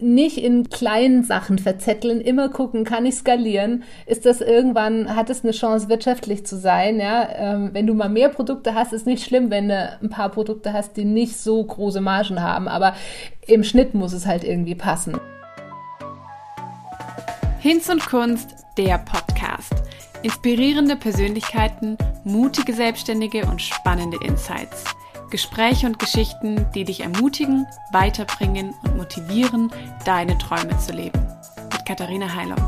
nicht in kleinen Sachen verzetteln, immer gucken, kann ich skalieren? Ist das irgendwann, hat es eine Chance, wirtschaftlich zu sein? Ja, ähm, wenn du mal mehr Produkte hast, ist nicht schlimm, wenn du ein paar Produkte hast, die nicht so große Margen haben, aber im Schnitt muss es halt irgendwie passen. Hinz und Kunst, der Podcast. Inspirierende Persönlichkeiten, mutige Selbstständige und spannende Insights. Gespräche und Geschichten, die dich ermutigen, weiterbringen und motivieren, deine Träume zu leben. Mit Katharina Heilung.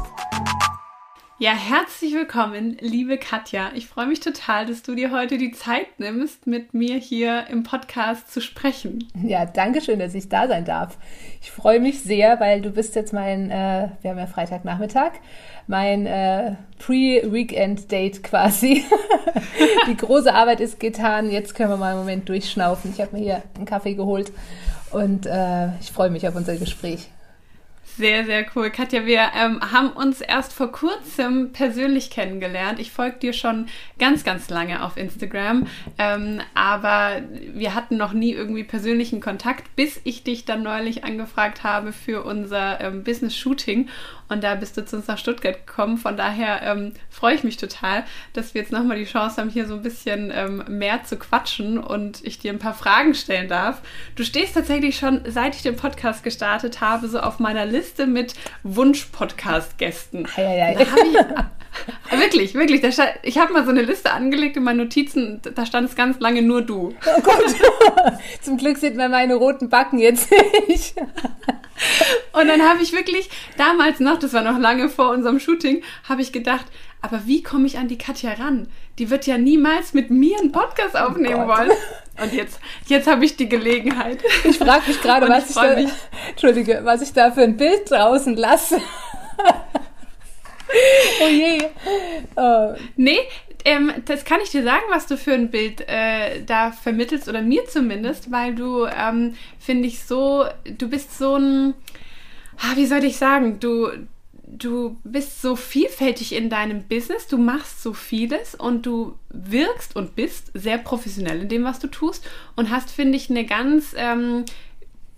Ja, herzlich willkommen, liebe Katja. Ich freue mich total, dass du dir heute die Zeit nimmst, mit mir hier im Podcast zu sprechen. Ja, danke schön, dass ich da sein darf. Ich freue mich sehr, weil du bist jetzt mein, äh, wir haben ja Freitagnachmittag, mein äh, Pre-Weekend-Date quasi. die große Arbeit ist getan. Jetzt können wir mal einen Moment durchschnaufen. Ich habe mir hier einen Kaffee geholt und äh, ich freue mich auf unser Gespräch. Sehr, sehr cool. Katja, wir ähm, haben uns erst vor kurzem persönlich kennengelernt. Ich folge dir schon ganz, ganz lange auf Instagram, ähm, aber wir hatten noch nie irgendwie persönlichen Kontakt, bis ich dich dann neulich angefragt habe für unser ähm, Business-Shooting. Und da bist du zu uns nach Stuttgart gekommen. Von daher ähm, freue ich mich total, dass wir jetzt nochmal die Chance haben, hier so ein bisschen ähm, mehr zu quatschen und ich dir ein paar Fragen stellen darf. Du stehst tatsächlich schon, seit ich den Podcast gestartet habe, so auf meiner Liste mit Wunsch-Podcast-Gästen. Ja, ja, ja. wirklich, wirklich. Stand, ich habe mal so eine Liste angelegt in meinen Notizen, da stand es ganz lange nur du. Oh Gott. Zum Glück sieht man meine roten Backen jetzt nicht. Und dann habe ich wirklich damals noch, das war noch lange vor unserem Shooting, habe ich gedacht, aber wie komme ich an die Katja ran? Die wird ja niemals mit mir einen Podcast oh aufnehmen oh wollen. Und jetzt, jetzt habe ich die Gelegenheit. Ich frage mich gerade, was ich, ich da, Entschuldige, was ich da für ein Bild draußen lasse. oh je. Oh. Nee, ähm, das kann ich dir sagen, was du für ein Bild äh, da vermittelst, oder mir zumindest, weil du, ähm, finde ich, so, du bist so ein, ah, wie soll ich sagen, du, du bist so vielfältig in deinem Business, du machst so vieles und du wirkst und bist sehr professionell in dem, was du tust und hast, finde ich, eine ganz ähm,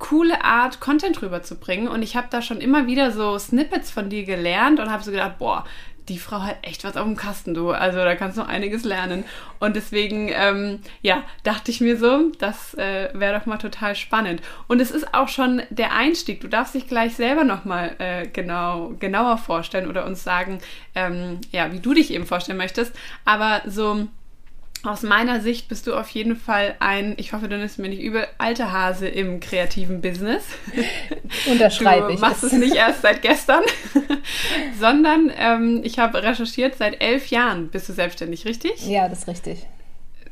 coole Art, Content rüberzubringen. Und ich habe da schon immer wieder so Snippets von dir gelernt und habe so gedacht, boah, die Frau hat echt was auf dem Kasten, du. Also da kannst du einiges lernen. Und deswegen, ähm, ja, dachte ich mir so, das äh, wäre doch mal total spannend. Und es ist auch schon der Einstieg. Du darfst dich gleich selber nochmal äh, genau, genauer vorstellen oder uns sagen, ähm, ja, wie du dich eben vorstellen möchtest. Aber so aus meiner Sicht bist du auf jeden Fall ein, ich hoffe, du nimmst mir nicht übel, alter Hase im kreativen Business. Unterschreibe ich. Du machst es nicht erst seit gestern, sondern ähm, ich habe recherchiert, seit elf Jahren bist du selbstständig, richtig? Ja, das ist richtig.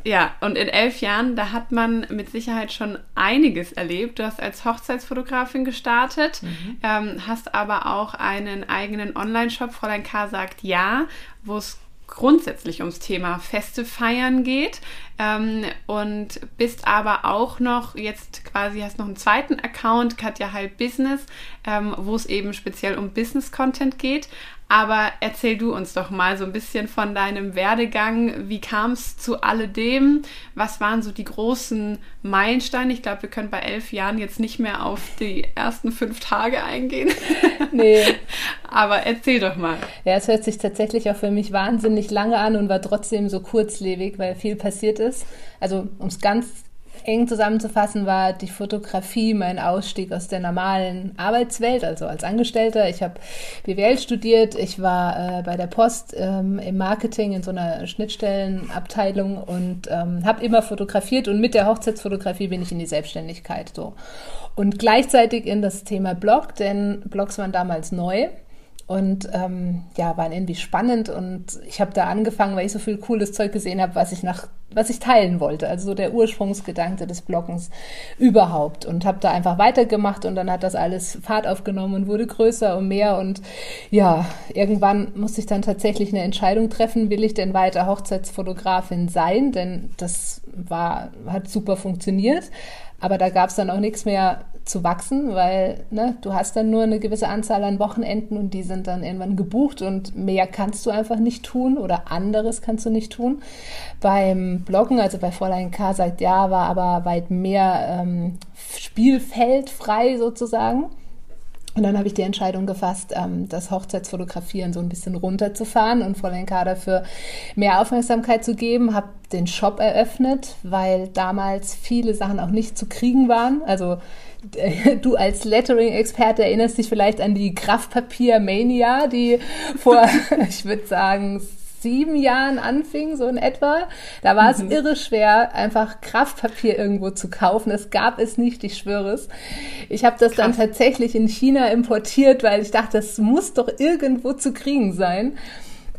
Ja, und in elf Jahren, da hat man mit Sicherheit schon einiges erlebt. Du hast als Hochzeitsfotografin gestartet, mhm. ähm, hast aber auch einen eigenen Online-Shop, Fräulein K. sagt ja, wo es grundsätzlich ums Thema Feste feiern geht ähm, und bist aber auch noch jetzt quasi hast noch einen zweiten Account, Katja Heil Business, ähm, wo es eben speziell um Business Content geht. Aber erzähl du uns doch mal so ein bisschen von deinem Werdegang. Wie kam es zu alledem? Was waren so die großen Meilensteine? Ich glaube, wir können bei elf Jahren jetzt nicht mehr auf die ersten fünf Tage eingehen. Nee. Aber erzähl doch mal. Ja, es hört sich tatsächlich auch für mich wahnsinnig lange an und war trotzdem so kurzlebig, weil viel passiert ist. Also, um es ganz eng zusammenzufassen, war die Fotografie mein Ausstieg aus der normalen Arbeitswelt, also als Angestellter. Ich habe BWL studiert, ich war äh, bei der Post ähm, im Marketing in so einer Schnittstellenabteilung und ähm, habe immer fotografiert und mit der Hochzeitsfotografie bin ich in die Selbstständigkeit so. Und gleichzeitig in das Thema Blog, denn Blogs waren damals neu und ähm, ja, waren irgendwie spannend und ich habe da angefangen, weil ich so viel cooles Zeug gesehen habe, was ich nach, was ich teilen wollte. Also so der Ursprungsgedanke des Bloggens überhaupt. Und habe da einfach weitergemacht und dann hat das alles Fahrt aufgenommen und wurde größer und mehr. Und ja, irgendwann musste ich dann tatsächlich eine Entscheidung treffen, will ich denn weiter Hochzeitsfotografin sein? Denn das war, hat super funktioniert. Aber da gab es dann auch nichts mehr zu wachsen, weil ne, du hast dann nur eine gewisse Anzahl an Wochenenden und die sind dann irgendwann gebucht und mehr kannst du einfach nicht tun oder anderes kannst du nicht tun. Beim Bloggen, also bei Fräulein K. sagt ja, war aber weit mehr ähm, Spielfeld frei sozusagen. Und dann habe ich die Entscheidung gefasst, ähm, das Hochzeitsfotografieren so ein bisschen runterzufahren und Fräulein K. dafür mehr Aufmerksamkeit zu geben. Habe den Shop eröffnet, weil damals viele Sachen auch nicht zu kriegen waren. Also du als Lettering-Experte erinnerst dich vielleicht an die Kraftpapier-Mania, die vor, ich würde sagen, sieben Jahren anfing, so in etwa. Da war mhm. es irre schwer, einfach Kraftpapier irgendwo zu kaufen. Es gab es nicht, ich schwöre es. Ich habe das Krass. dann tatsächlich in China importiert, weil ich dachte, das muss doch irgendwo zu kriegen sein.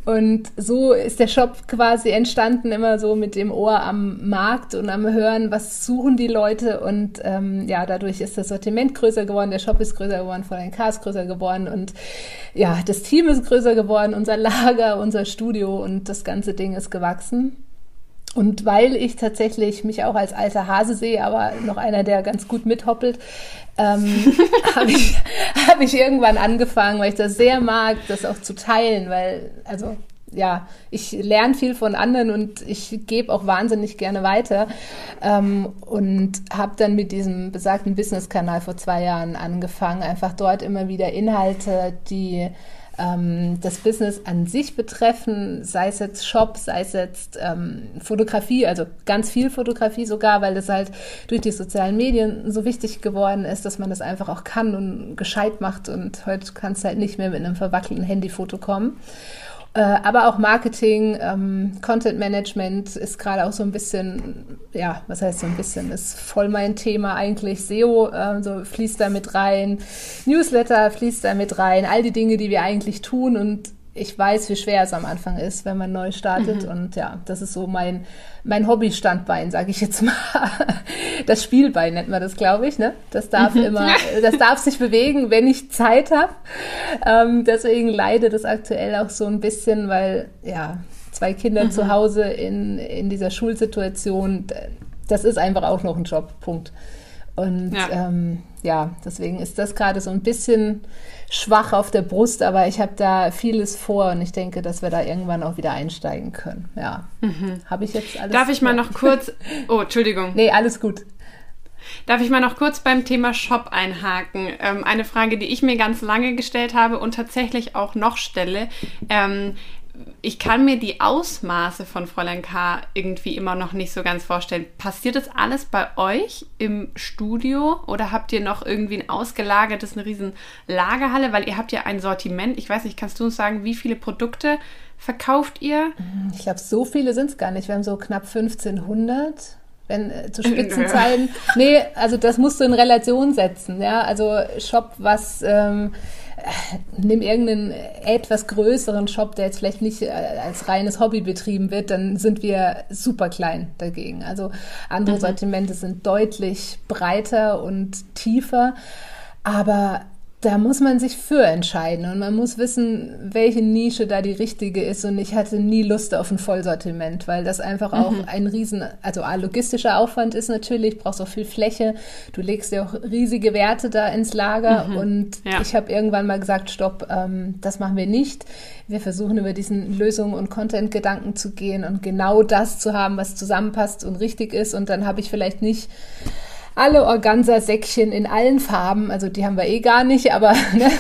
Und so ist der Shop quasi entstanden, immer so mit dem Ohr am Markt und am Hören, was suchen die Leute. Und ähm, ja, dadurch ist das Sortiment größer geworden, der Shop ist größer geworden, von den Cars größer geworden und ja, das Team ist größer geworden, unser Lager, unser Studio und das ganze Ding ist gewachsen. Und weil ich tatsächlich mich auch als alter Hase sehe, aber noch einer, der ganz gut mithoppelt, ähm, habe ich, hab ich irgendwann angefangen, weil ich das sehr mag, das auch zu teilen, weil, also ja, ich lerne viel von anderen und ich gebe auch wahnsinnig gerne weiter. Ähm, und habe dann mit diesem besagten Business-Kanal vor zwei Jahren angefangen, einfach dort immer wieder Inhalte, die ähm, das Business an sich betreffen, sei es jetzt Shop, sei es jetzt ähm, Fotografie, also ganz viel Fotografie sogar, weil das halt durch die sozialen Medien so wichtig geworden ist, dass man das einfach auch kann und gescheit macht und heute kann es halt nicht mehr mit einem verwackelten Handyfoto kommen. Äh, aber auch Marketing, ähm, Content Management ist gerade auch so ein bisschen, ja, was heißt so ein bisschen, ist voll mein Thema eigentlich. SEO äh, so fließt da mit rein, Newsletter fließt da mit rein, all die Dinge, die wir eigentlich tun und ich weiß, wie schwer es am Anfang ist, wenn man neu startet. Mhm. Und ja, das ist so mein, mein Hobby-Standbein, sage ich jetzt mal. Das Spielbein nennt man das, glaube ich. Ne? Das darf mhm. immer, das darf sich bewegen, wenn ich Zeit habe. Ähm, deswegen leide das aktuell auch so ein bisschen, weil ja, zwei Kinder mhm. zu Hause in, in dieser Schulsituation, das ist einfach auch noch ein Job. Punkt. Und ja, ähm, ja deswegen ist das gerade so ein bisschen schwach auf der Brust, aber ich habe da vieles vor und ich denke, dass wir da irgendwann auch wieder einsteigen können. Ja. Mhm. Habe ich jetzt alles. Darf ich mal noch kurz. Oh, Entschuldigung. nee, alles gut. Darf ich mal noch kurz beim Thema Shop einhaken? Ähm, eine Frage, die ich mir ganz lange gestellt habe und tatsächlich auch noch stelle. Ähm, ich kann mir die Ausmaße von Fräulein K. irgendwie immer noch nicht so ganz vorstellen. Passiert das alles bei euch im Studio oder habt ihr noch irgendwie ein ausgelagertes, eine riesen Lagerhalle? Weil ihr habt ja ein Sortiment. Ich weiß nicht, kannst du uns sagen, wie viele Produkte verkauft ihr? Ich glaube, so viele sind es gar nicht. Wir haben so knapp 1500 wenn äh, zu Spitzenzeiten. nee, also das musst du in Relation setzen, ja. Also Shop, was ähm, nimm irgendeinen etwas größeren Shop, der jetzt vielleicht nicht äh, als reines Hobby betrieben wird, dann sind wir super klein dagegen. Also andere mhm. Sortimente sind deutlich breiter und tiefer. Aber da muss man sich für entscheiden und man muss wissen, welche Nische da die richtige ist. Und ich hatte nie Lust auf ein Vollsortiment, weil das einfach auch mhm. ein riesen, also ein logistischer Aufwand ist natürlich, brauchst auch viel Fläche. Du legst ja auch riesige Werte da ins Lager mhm. und ja. ich habe irgendwann mal gesagt, stopp, ähm, das machen wir nicht. Wir versuchen über diesen Lösungen und Content-Gedanken zu gehen und genau das zu haben, was zusammenpasst und richtig ist. Und dann habe ich vielleicht nicht alle Organza-Säckchen in allen Farben, also die haben wir eh gar nicht, aber ne?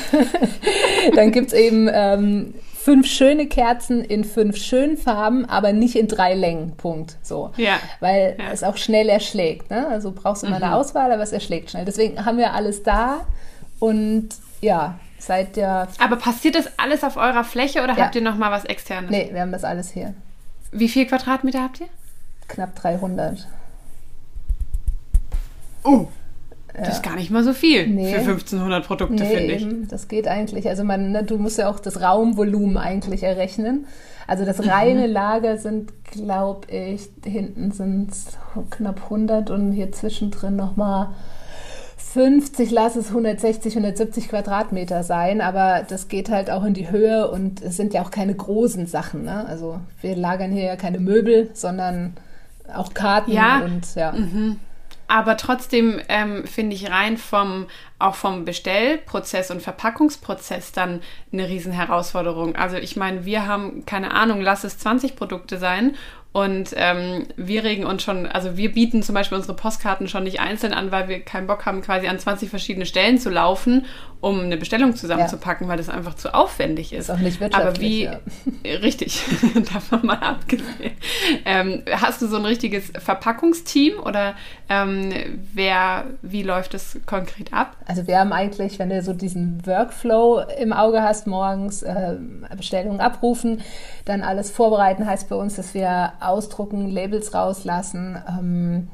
dann gibt's eben ähm, fünf schöne Kerzen in fünf schönen Farben, aber nicht in drei Längen. Punkt. So. Ja. Weil ja. es auch schnell erschlägt. Ne? Also brauchst du immer mhm. eine Auswahl, aber es erschlägt schnell. Deswegen haben wir alles da und ja, seit der. Aber passiert das alles auf eurer Fläche oder ja. habt ihr noch mal was externes? Nee, wir haben das alles hier. Wie viel Quadratmeter habt ihr? Knapp 300. Oh, ja. Das ist gar nicht mal so viel nee. für 1500 Produkte, nee, finde ich. Eben. Das geht eigentlich. Also man, ne, du musst ja auch das Raumvolumen eigentlich errechnen. Also das reine mhm. Lager sind, glaube ich, hinten sind es knapp 100 und hier zwischendrin nochmal 50, lass es 160, 170 Quadratmeter sein, aber das geht halt auch in die Höhe und es sind ja auch keine großen Sachen. Ne? Also wir lagern hier ja keine Möbel, sondern auch Karten ja. und ja. Mhm. Aber trotzdem ähm, finde ich rein vom, auch vom Bestellprozess und Verpackungsprozess dann eine Riesenherausforderung. Also ich meine, wir haben, keine Ahnung, lass es 20 Produkte sein Und ähm, wir regen uns schon, also wir bieten zum Beispiel unsere Postkarten schon nicht einzeln an, weil wir keinen Bock haben, quasi an 20 verschiedene Stellen zu laufen, um eine Bestellung zusammenzupacken, ja. weil das einfach zu aufwendig ist. Ist auch nicht wirtschaftlich. Aber wie, ja. richtig, davon mal abgesehen. Ähm, hast du so ein richtiges Verpackungsteam oder ähm, wer, wie läuft das konkret ab? Also wir haben eigentlich, wenn du so diesen Workflow im Auge hast, morgens äh, Bestellungen abrufen, dann alles vorbereiten, heißt bei uns, dass wir ausdrucken, Labels rauslassen. Ähm,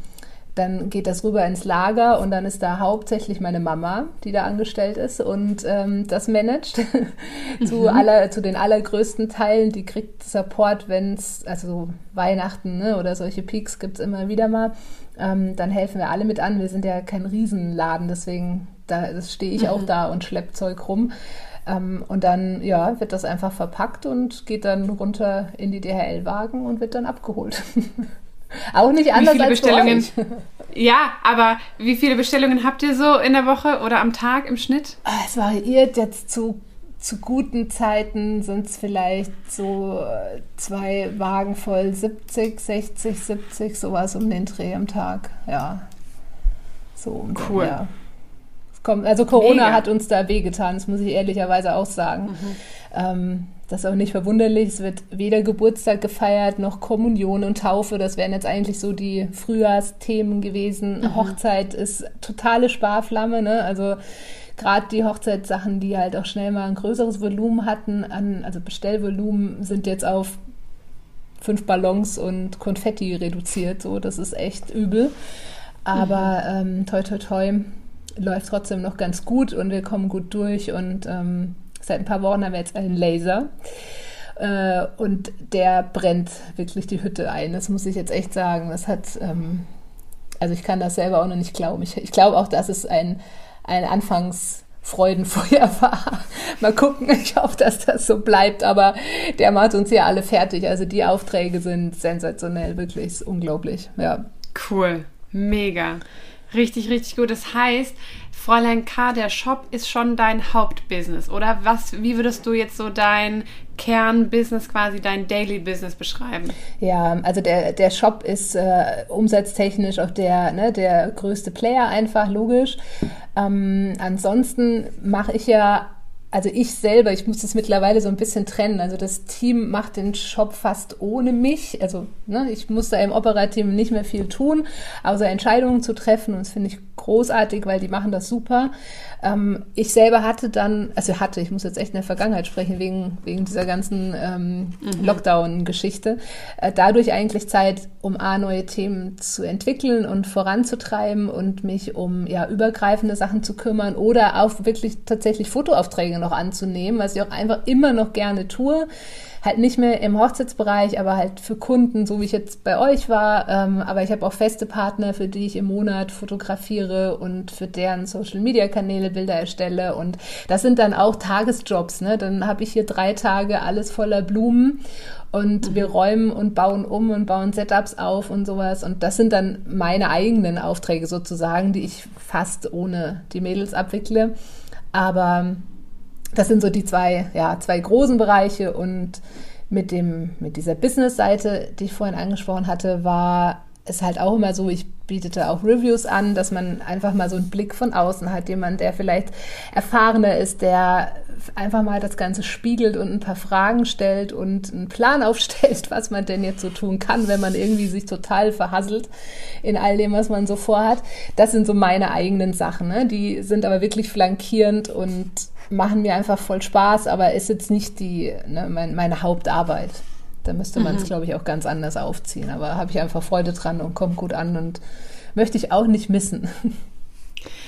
dann geht das rüber ins Lager und dann ist da hauptsächlich meine Mama, die da angestellt ist und ähm, das managt zu, mhm. aller, zu den allergrößten Teilen. Die kriegt Support, wenn es, also Weihnachten ne, oder solche Peaks gibt es immer wieder mal. Ähm, dann helfen wir alle mit an. Wir sind ja kein Riesenladen, deswegen da stehe ich mhm. auch da und schlepp Zeug rum. Ähm, und dann ja, wird das einfach verpackt und geht dann runter in die DHL-Wagen und wird dann abgeholt. Auch nicht anders wie viele als Bestellungen. Ja, aber wie viele Bestellungen habt ihr so in der Woche oder am Tag im Schnitt? Ah, es variiert jetzt zu, zu guten Zeiten sind es vielleicht so äh, zwei Wagen voll 70, 60, 70, sowas um den Dreh am Tag. Ja. So cool. ja. Kommt, also Corona Mega. hat uns da wehgetan, das muss ich ehrlicherweise auch sagen. Mhm. Ähm, das ist auch nicht verwunderlich. Es wird weder Geburtstag gefeiert noch Kommunion und Taufe. Das wären jetzt eigentlich so die Frühjahrsthemen gewesen. Mhm. Hochzeit ist totale Sparflamme. Ne? Also gerade die Hochzeitssachen, die halt auch schnell mal ein größeres Volumen hatten, an, also Bestellvolumen, sind jetzt auf fünf Ballons und Konfetti reduziert. So, das ist echt übel. Aber mhm. ähm, toi toi toi läuft trotzdem noch ganz gut und wir kommen gut durch und ähm, Seit ein paar Wochen haben wir jetzt einen Laser. Äh, und der brennt wirklich die Hütte ein. Das muss ich jetzt echt sagen. Das hat, ähm, also ich kann das selber auch noch nicht glauben. Ich, ich glaube auch, dass es ein, ein Anfangsfreudenfeuer war. Mal gucken, ich hoffe, dass das so bleibt, aber der macht uns ja alle fertig. Also die Aufträge sind sensationell, wirklich unglaublich. Ja. Cool, mega. Richtig, richtig gut. Das heißt, Fräulein K, der Shop ist schon dein Hauptbusiness, oder? Was, wie würdest du jetzt so dein Kernbusiness, quasi dein Daily Business beschreiben? Ja, also der, der Shop ist äh, umsatztechnisch auch der, ne, der größte Player einfach, logisch. Ähm, ansonsten mache ich ja also ich selber, ich muss das mittlerweile so ein bisschen trennen. Also das Team macht den Shop fast ohne mich. Also ne, ich muss da im Operativen nicht mehr viel tun, außer Entscheidungen zu treffen. Und das finde ich großartig, weil die machen das super. Ähm, ich selber hatte dann, also hatte, ich muss jetzt echt in der Vergangenheit sprechen, wegen, wegen dieser ganzen ähm, mhm. Lockdown-Geschichte, äh, dadurch eigentlich Zeit, um A, neue Themen zu entwickeln und voranzutreiben und mich um ja übergreifende Sachen zu kümmern oder auch wirklich tatsächlich Fotoaufträge noch anzunehmen, was ich auch einfach immer noch gerne tue halt nicht mehr im Hochzeitsbereich, aber halt für Kunden, so wie ich jetzt bei euch war. Ähm, aber ich habe auch feste Partner, für die ich im Monat fotografiere und für deren Social-Media-Kanäle Bilder erstelle. Und das sind dann auch Tagesjobs. Ne? Dann habe ich hier drei Tage alles voller Blumen und mhm. wir räumen und bauen um und bauen Setups auf und sowas. Und das sind dann meine eigenen Aufträge sozusagen, die ich fast ohne die Mädels abwickle. Aber das sind so die zwei, ja, zwei großen Bereiche und mit dem, mit dieser Business-Seite, die ich vorhin angesprochen hatte, war es halt auch immer so, ich bietete auch Reviews an, dass man einfach mal so einen Blick von außen hat, jemand, der vielleicht erfahrener ist, der einfach mal das Ganze spiegelt und ein paar Fragen stellt und einen Plan aufstellt, was man denn jetzt so tun kann, wenn man irgendwie sich total verhasselt in all dem, was man so vorhat. Das sind so meine eigenen Sachen. Ne? Die sind aber wirklich flankierend und machen mir einfach voll Spaß, aber ist jetzt nicht die, ne, mein, meine Hauptarbeit. Da müsste man es, mhm. glaube ich, auch ganz anders aufziehen. Aber habe ich einfach Freude dran und kommt gut an und möchte ich auch nicht missen.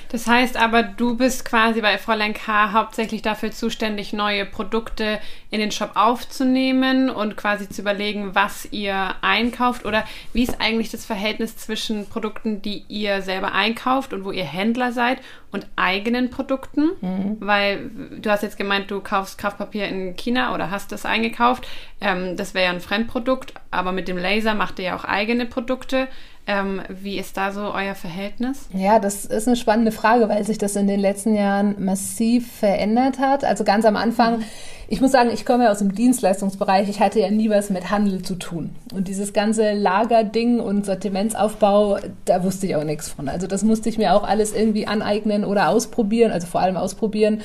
Das heißt aber, du bist quasi bei Fräulein K. hauptsächlich dafür zuständig, neue Produkte in den Shop aufzunehmen und quasi zu überlegen, was ihr einkauft oder wie ist eigentlich das Verhältnis zwischen Produkten, die ihr selber einkauft und wo ihr Händler seid und eigenen Produkten, mhm. weil du hast jetzt gemeint, du kaufst Kraftpapier in China oder hast das eingekauft. Ähm, das wäre ja ein Fremdprodukt, aber mit dem Laser macht ihr ja auch eigene Produkte. Ähm, wie ist da so euer Verhältnis? Ja, das ist eine spannende Frage, weil sich das in den letzten Jahren massiv verändert hat. Also ganz am Anfang, mhm. ich muss sagen, ich komme ja aus dem Dienstleistungsbereich. Ich hatte ja nie was mit Handel zu tun. Und dieses ganze Lagerding und Sortimentsaufbau, da wusste ich auch nichts von. Also das musste ich mir auch alles irgendwie aneignen oder ausprobieren, also vor allem ausprobieren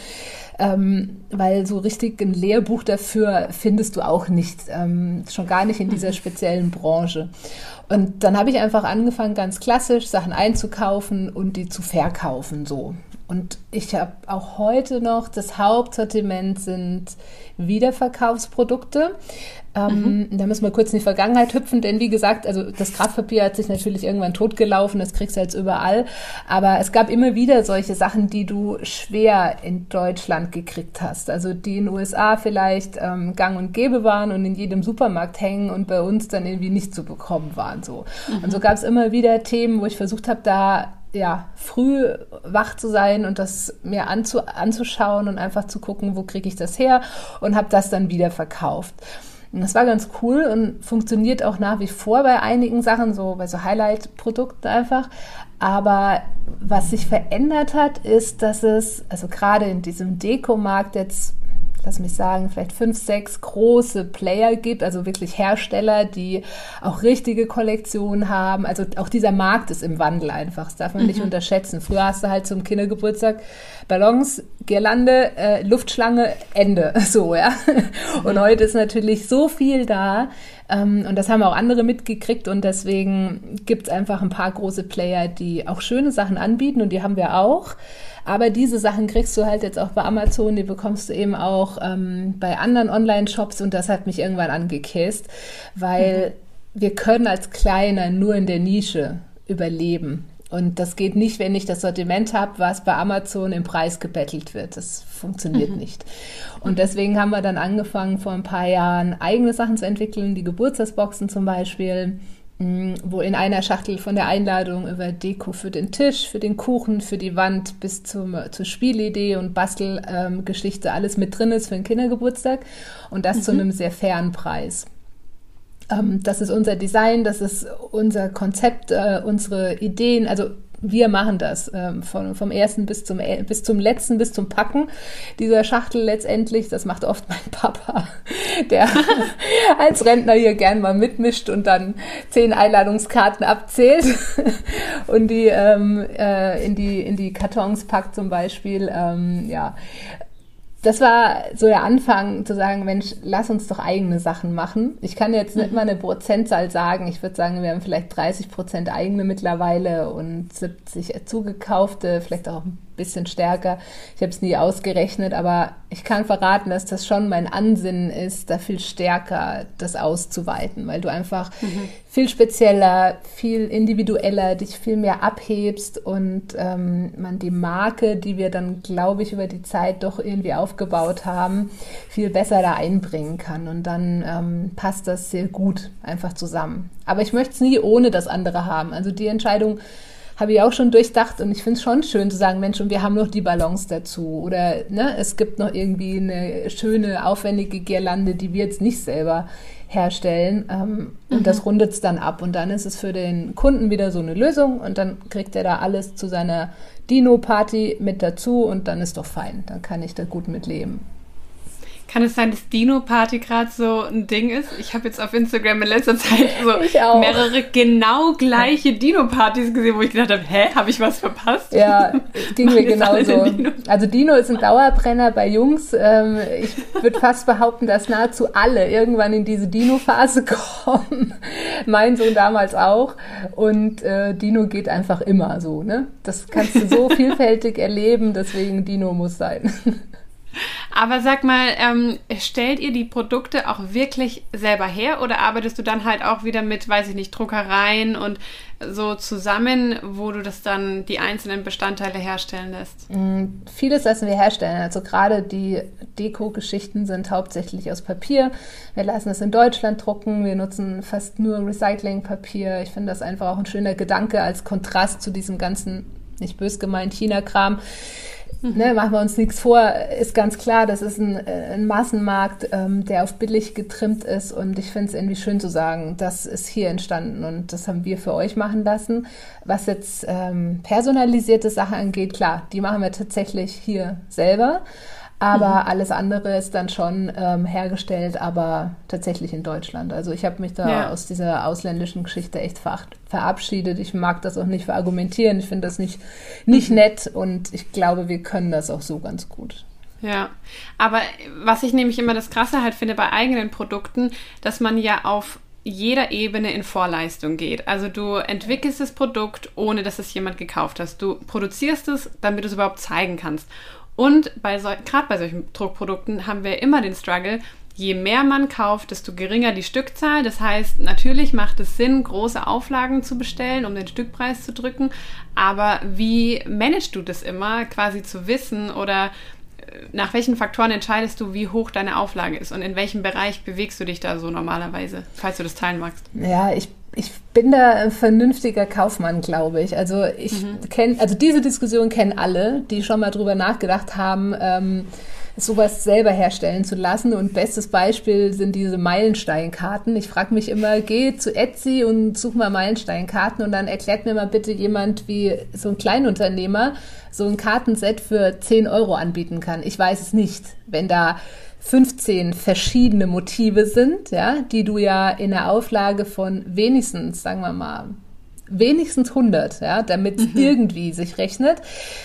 ähm, weil so richtig ein Lehrbuch dafür findest du auch nicht, ähm, schon gar nicht in dieser mhm. speziellen Branche. Und dann habe ich einfach angefangen, ganz klassisch Sachen einzukaufen und die zu verkaufen so. Und ich habe auch heute noch, das Hauptsortiment sind Wiederverkaufsprodukte. Ähm, mhm. Da müssen wir kurz in die Vergangenheit hüpfen, denn wie gesagt, also das Kraftpapier hat sich natürlich irgendwann totgelaufen, das kriegst du jetzt überall. Aber es gab immer wieder solche Sachen, die du schwer in Deutschland gekriegt hast. Also die in den USA vielleicht ähm, gang und gäbe waren und in jedem Supermarkt hängen und bei uns dann irgendwie nicht zu bekommen waren. So. Mhm. Und so gab es immer wieder Themen, wo ich versucht habe, da ja, früh wach zu sein und das mir anzu, anzuschauen und einfach zu gucken, wo kriege ich das her und habe das dann wieder verkauft. Und das war ganz cool und funktioniert auch nach wie vor bei einigen Sachen, so bei so Highlight-Produkten einfach. Aber was sich verändert hat, ist, dass es, also gerade in diesem Dekomarkt jetzt lass mich sagen, vielleicht fünf, sechs große Player gibt, also wirklich Hersteller, die auch richtige Kollektionen haben. Also auch dieser Markt ist im Wandel einfach. Das darf man mhm. nicht unterschätzen. Früher hast du halt zum Kindergeburtstag Ballons, Girlande, äh, Luftschlange, Ende. So, ja. Und mhm. heute ist natürlich so viel da. Ähm, und das haben auch andere mitgekriegt. Und deswegen gibt es einfach ein paar große Player, die auch schöne Sachen anbieten. Und die haben wir auch. Aber diese Sachen kriegst du halt jetzt auch bei Amazon, die bekommst du eben auch ähm, bei anderen Online-Shops und das hat mich irgendwann angekäst, weil mhm. wir können als Kleiner nur in der Nische überleben. Und das geht nicht, wenn ich das Sortiment habe, was bei Amazon im Preis gebettelt wird. Das funktioniert mhm. nicht. Und deswegen haben wir dann angefangen, vor ein paar Jahren eigene Sachen zu entwickeln, die Geburtstagsboxen zum Beispiel wo in einer Schachtel von der Einladung über Deko für den Tisch, für den Kuchen, für die Wand bis zum, zur Spielidee und Bastelgeschichte ähm, alles mit drin ist für den Kindergeburtstag und das mhm. zu einem sehr fairen Preis. Ähm, das ist unser Design, das ist unser Konzept, äh, unsere Ideen. Also wir machen das ähm, von, vom ersten bis zum, bis zum letzten, bis zum Packen dieser Schachtel letztendlich. Das macht oft mein Papa, der als Rentner hier gern mal mitmischt und dann zehn Einladungskarten abzählt und die, ähm, äh, in die in die Kartons packt zum Beispiel. Ähm, ja, das war so der Anfang zu sagen, Mensch, lass uns doch eigene Sachen machen. Ich kann jetzt nicht mhm. mal eine Prozentzahl sagen. Ich würde sagen, wir haben vielleicht 30 Prozent eigene mittlerweile und 70 zugekaufte, vielleicht auch ein bisschen stärker. Ich habe es nie ausgerechnet, aber ich kann verraten, dass das schon mein Ansinnen ist, da viel stärker das auszuweiten, weil du einfach mhm. viel spezieller, viel individueller, dich viel mehr abhebst und ähm, man die Marke, die wir dann, glaube ich, über die Zeit doch irgendwie aufgebaut haben, viel besser da einbringen kann. Und dann ähm, passt das sehr gut einfach zusammen. Aber ich möchte es nie ohne das andere haben. Also die Entscheidung, habe ich auch schon durchdacht und ich finde es schon schön zu sagen, Mensch, und wir haben noch die Balance dazu. Oder ne, es gibt noch irgendwie eine schöne, aufwendige Girlande, die wir jetzt nicht selber herstellen. Ähm, mhm. Und das rundet es dann ab. Und dann ist es für den Kunden wieder so eine Lösung und dann kriegt er da alles zu seiner Dino-Party mit dazu und dann ist doch fein. Dann kann ich da gut mit leben. Kann es sein, dass Dino-Party gerade so ein Ding ist? Ich habe jetzt auf Instagram in letzter Zeit so mehrere genau gleiche Dino-Partys gesehen, wo ich gedacht habe, hä, habe ich was verpasst? Ja, ging mir genauso. Also Dino ist ein Dauerbrenner bei Jungs. Ähm, ich würde fast behaupten, dass nahezu alle irgendwann in diese Dino-Phase kommen. mein Sohn damals auch. Und äh, Dino geht einfach immer so. Ne? Das kannst du so vielfältig erleben, deswegen Dino muss sein. Aber sag mal, ähm, stellt ihr die Produkte auch wirklich selber her oder arbeitest du dann halt auch wieder mit, weiß ich nicht, Druckereien und so zusammen, wo du das dann die einzelnen Bestandteile herstellen lässt? Mm, vieles lassen wir herstellen. Also gerade die Deko-Geschichten sind hauptsächlich aus Papier. Wir lassen es in Deutschland drucken. Wir nutzen fast nur Recyclingpapier. Ich finde das einfach auch ein schöner Gedanke als Kontrast zu diesem ganzen nicht bös gemeint, China-Kram. Ne, machen wir uns nichts vor, ist ganz klar, das ist ein, äh, ein Massenmarkt, ähm, der auf billig getrimmt ist und ich finde es irgendwie schön zu sagen, das ist hier entstanden und das haben wir für euch machen lassen. Was jetzt ähm, personalisierte Sachen angeht, klar, die machen wir tatsächlich hier selber. Aber mhm. alles andere ist dann schon ähm, hergestellt, aber tatsächlich in Deutschland. Also ich habe mich da ja. aus dieser ausländischen Geschichte echt ver verabschiedet. Ich mag das auch nicht verargumentieren. Ich finde das nicht, nicht mhm. nett und ich glaube, wir können das auch so ganz gut. Ja, aber was ich nämlich immer das Krasse halt finde bei eigenen Produkten, dass man ja auf jeder Ebene in Vorleistung geht. Also du entwickelst das Produkt, ohne dass es jemand gekauft hast. Du produzierst es, damit du es überhaupt zeigen kannst. Und bei so, gerade bei solchen Druckprodukten haben wir immer den Struggle, je mehr man kauft, desto geringer die Stückzahl. Das heißt, natürlich macht es Sinn, große Auflagen zu bestellen, um den Stückpreis zu drücken. Aber wie managst du das immer, quasi zu wissen oder äh, nach welchen Faktoren entscheidest du, wie hoch deine Auflage ist und in welchem Bereich bewegst du dich da so normalerweise, falls du das teilen magst? Ja, ich ich bin da ein vernünftiger Kaufmann, glaube ich. Also ich mhm. kenne, also diese Diskussion kennen alle, die schon mal drüber nachgedacht haben, ähm, sowas selber herstellen zu lassen. Und bestes Beispiel sind diese Meilensteinkarten. Ich frage mich immer, geh zu Etsy und such mal Meilensteinkarten und dann erklärt mir mal bitte jemand, wie so ein Kleinunternehmer so ein Kartenset für 10 Euro anbieten kann. Ich weiß es nicht. Wenn da 15 verschiedene Motive sind, ja, die du ja in der Auflage von wenigstens, sagen wir mal, wenigstens 100, ja, damit mhm. irgendwie sich rechnet,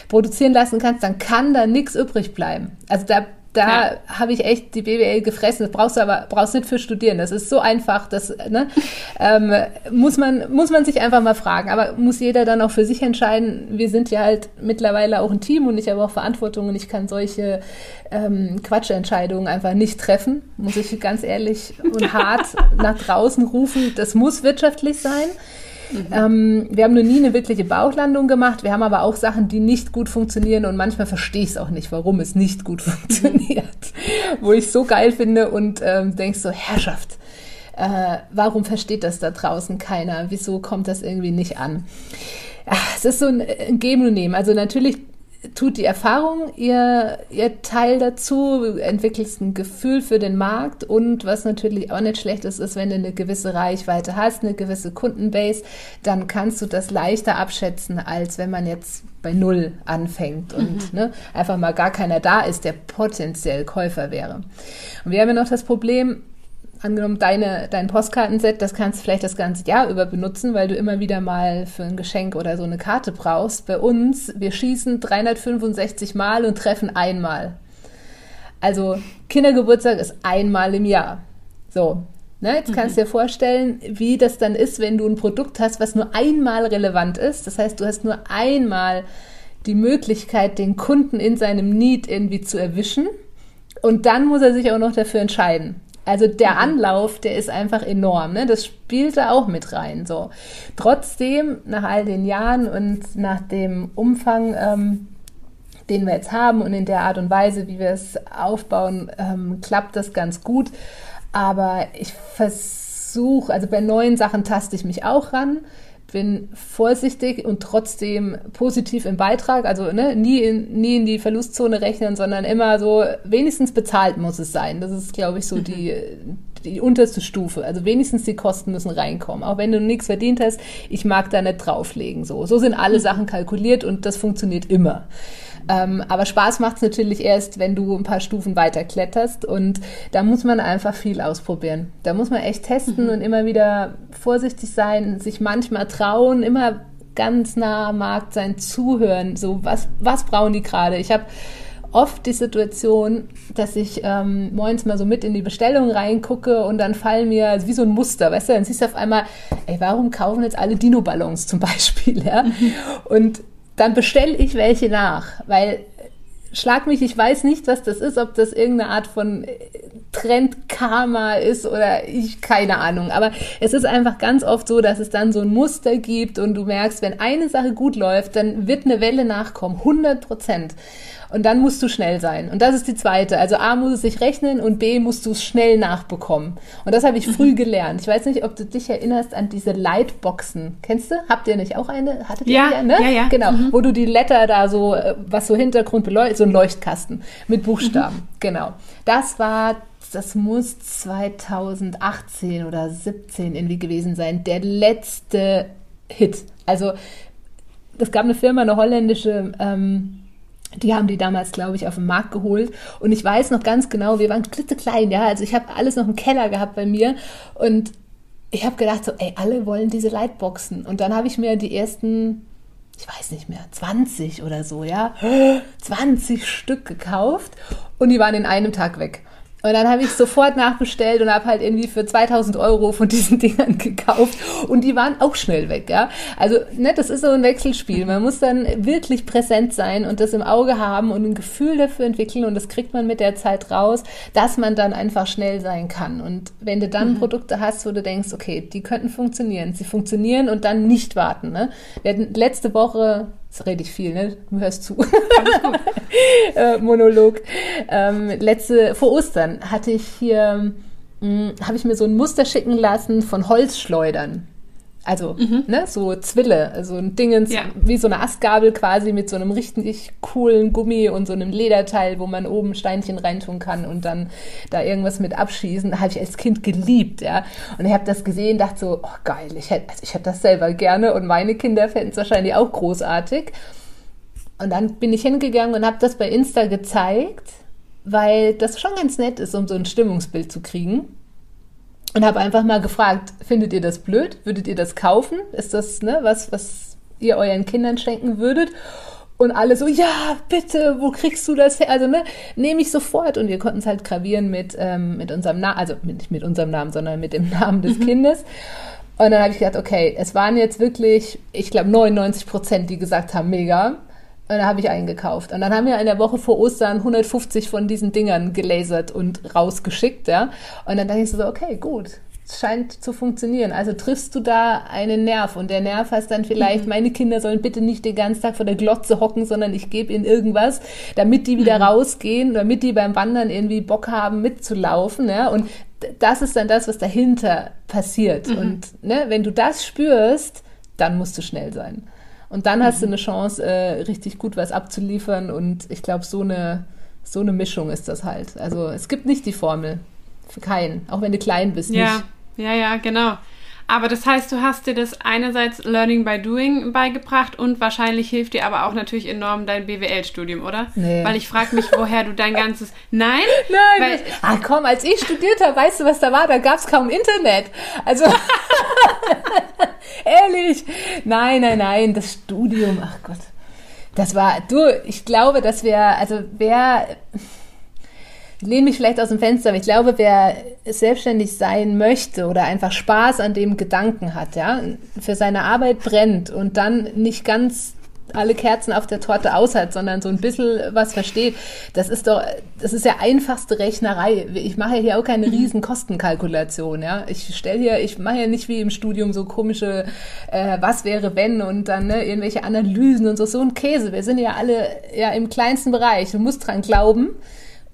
produzieren lassen kannst, dann kann da nichts übrig bleiben. Also da da ja. habe ich echt die BWL gefressen. Das brauchst du aber brauchst nicht für studieren. Das ist so einfach. Das ne, ähm, muss man muss man sich einfach mal fragen. Aber muss jeder dann auch für sich entscheiden. Wir sind ja halt mittlerweile auch ein Team und ich habe auch Verantwortung und ich kann solche ähm, Quatschentscheidungen einfach nicht treffen. Muss ich ganz ehrlich und hart nach draußen rufen. Das muss wirtschaftlich sein. Mhm. Ähm, wir haben noch nie eine wirkliche Bauchlandung gemacht. Wir haben aber auch Sachen, die nicht gut funktionieren und manchmal verstehe ich es auch nicht, warum es nicht gut funktioniert. Wo ich so geil finde und ähm, denkst so, Herrschaft, äh, warum versteht das da draußen keiner? Wieso kommt das irgendwie nicht an? Ach, es ist so ein, ein Geben und Nehmen. Also natürlich tut die Erfahrung ihr, ihr Teil dazu, entwickelst ein Gefühl für den Markt und was natürlich auch nicht schlecht ist, ist, wenn du eine gewisse Reichweite hast, eine gewisse Kundenbase, dann kannst du das leichter abschätzen, als wenn man jetzt bei Null anfängt und mhm. ne, einfach mal gar keiner da ist, der potenziell Käufer wäre. Und wir haben ja noch das Problem, angenommen, deine, dein Postkartenset, das kannst du vielleicht das ganze Jahr über benutzen, weil du immer wieder mal für ein Geschenk oder so eine Karte brauchst. Bei uns, wir schießen 365 Mal und treffen einmal. Also Kindergeburtstag ist einmal im Jahr. So, ne, jetzt kannst du mhm. dir vorstellen, wie das dann ist, wenn du ein Produkt hast, was nur einmal relevant ist. Das heißt, du hast nur einmal die Möglichkeit, den Kunden in seinem Need irgendwie zu erwischen. Und dann muss er sich auch noch dafür entscheiden. Also der mhm. Anlauf, der ist einfach enorm. Ne? Das spielt da auch mit rein. So. Trotzdem, nach all den Jahren und nach dem Umfang, ähm, den wir jetzt haben und in der Art und Weise, wie wir es aufbauen, ähm, klappt das ganz gut. Aber ich versuche, also bei neuen Sachen taste ich mich auch ran bin vorsichtig und trotzdem positiv im Beitrag. Also ne, nie, in, nie in die Verlustzone rechnen, sondern immer so, wenigstens bezahlt muss es sein. Das ist, glaube ich, so die, die unterste Stufe. Also wenigstens die Kosten müssen reinkommen. Auch wenn du nichts verdient hast, ich mag da nicht drauflegen. So, so sind alle mhm. Sachen kalkuliert und das funktioniert immer. Ähm, aber Spaß macht es natürlich erst, wenn du ein paar Stufen weiter kletterst und da muss man einfach viel ausprobieren. Da muss man echt testen mhm. und immer wieder vorsichtig sein, sich manchmal trauen, immer ganz nah am Markt sein, zuhören. So, was, was brauchen die gerade? Ich habe oft die Situation, dass ich ähm, morgens mal so mit in die Bestellung reingucke und dann fallen mir wie so ein Muster, weißt du, dann siehst du auf einmal, ey, warum kaufen jetzt alle Dino-Ballons zum Beispiel, ja? Mhm. Und dann bestelle ich welche nach, weil schlag mich, ich weiß nicht, was das ist, ob das irgendeine Art von Trend-Karma ist oder ich, keine Ahnung. Aber es ist einfach ganz oft so, dass es dann so ein Muster gibt und du merkst, wenn eine Sache gut läuft, dann wird eine Welle nachkommen, 100 Prozent. Und dann musst du schnell sein. Und das ist die zweite. Also A muss es sich rechnen und B musst du es schnell nachbekommen. Und das habe ich früh gelernt. Ich weiß nicht, ob du dich erinnerst an diese Lightboxen. Kennst du? Habt ihr nicht auch eine? Hattet ihr ja, eine? Ja, ja. Genau. Mhm. Wo du die Letter da so, äh, was so Hintergrund beleuchtet, so ein Leuchtkasten mit Buchstaben. Mhm. Genau. Das war das muss 2018 oder 17 irgendwie gewesen sein, der letzte Hit. Also es gab eine Firma, eine holländische, ähm, die haben die damals, glaube ich, auf den Markt geholt. Und ich weiß noch ganz genau, wir waren klitzeklein, ja. Also ich habe alles noch im Keller gehabt bei mir. Und ich habe gedacht, so, ey, alle wollen diese Lightboxen. Und dann habe ich mir die ersten, ich weiß nicht mehr, 20 oder so, ja, 20 Stück gekauft. Und die waren in einem Tag weg. Und dann habe ich sofort nachbestellt und habe halt irgendwie für 2000 Euro von diesen Dingern gekauft. Und die waren auch schnell weg, ja. Also, ne, das ist so ein Wechselspiel. Man muss dann wirklich präsent sein und das im Auge haben und ein Gefühl dafür entwickeln. Und das kriegt man mit der Zeit raus, dass man dann einfach schnell sein kann. Und wenn du dann mhm. Produkte hast, wo du denkst, okay, die könnten funktionieren. Sie funktionieren und dann nicht warten, ne. Wir hatten letzte Woche Jetzt rede ich viel, ne? Du hörst zu. äh, Monolog. Ähm, letzte, vor Ostern hatte ich hier, hm, habe ich mir so ein Muster schicken lassen von Holzschleudern. Also, mhm. ne, so Zwille, also ein Dingens, ja. wie so eine Astgabel quasi mit so einem richtig coolen Gummi und so einem Lederteil, wo man oben Steinchen reintun kann und dann da irgendwas mit abschießen. Da habe ich als Kind geliebt, ja. Und ich habe das gesehen, dachte so, oh geil, ich hätte, also ich hätte das selber gerne und meine Kinder fänden es wahrscheinlich auch großartig. Und dann bin ich hingegangen und habe das bei Insta gezeigt, weil das schon ganz nett ist, um so ein Stimmungsbild zu kriegen und habe einfach mal gefragt, findet ihr das blöd? Würdet ihr das kaufen? Ist das ne, was, was ihr euren Kindern schenken würdet? Und alle so, ja, bitte, wo kriegst du das her? Also, ne, nehme ich sofort. Und wir konnten es halt gravieren mit, ähm, mit unserem Namen, also nicht mit unserem Namen, sondern mit dem Namen des mhm. Kindes. Und dann habe ich gedacht, okay, es waren jetzt wirklich, ich glaube, 99 Prozent, die gesagt haben, mega. Und dann habe ich eingekauft. Und dann haben wir in der Woche vor Ostern 150 von diesen Dingern gelasert und rausgeschickt, ja. Und dann dachte ich so, okay, gut. Scheint zu funktionieren. Also triffst du da einen Nerv und der Nerv heißt dann vielleicht, mhm. meine Kinder sollen bitte nicht den ganzen Tag vor der Glotze hocken, sondern ich gebe ihnen irgendwas, damit die wieder mhm. rausgehen, damit die beim Wandern irgendwie Bock haben mitzulaufen, ja. Und das ist dann das, was dahinter passiert. Mhm. Und ne, wenn du das spürst, dann musst du schnell sein. Und dann hast du mhm. eine Chance, äh, richtig gut was abzuliefern. Und ich glaube, so eine, so eine Mischung ist das halt. Also es gibt nicht die Formel. Für keinen. Auch wenn du klein bist. Ja, nicht. ja, ja, genau. Aber das heißt, du hast dir das einerseits Learning by Doing beigebracht und wahrscheinlich hilft dir aber auch natürlich enorm dein BWL-Studium, oder? Nee. Weil ich frage mich, woher du dein ganzes. Nein? Nein. Weil, ach komm, als ich studiert habe, weißt du, was da war? Da gab es kaum Internet. Also. Ehrlich. Nein, nein, nein. Das Studium, ach Gott. Das war, du, ich glaube, dass wir, also wer ich lehne mich vielleicht aus dem Fenster, aber ich glaube, wer selbstständig sein möchte oder einfach Spaß an dem Gedanken hat, ja, für seine Arbeit brennt und dann nicht ganz alle Kerzen auf der Torte aus hat, sondern so ein bisschen was versteht. Das ist doch, das ist ja einfachste Rechnerei. Ich mache hier auch keine mhm. riesen Kostenkalkulation, ja. Ich stelle hier, ich mache ja nicht wie im Studium so komische, äh, was wäre wenn und dann ne, irgendwelche Analysen und so, so ein Käse. Wir sind ja alle ja im kleinsten Bereich. Du musst dran glauben.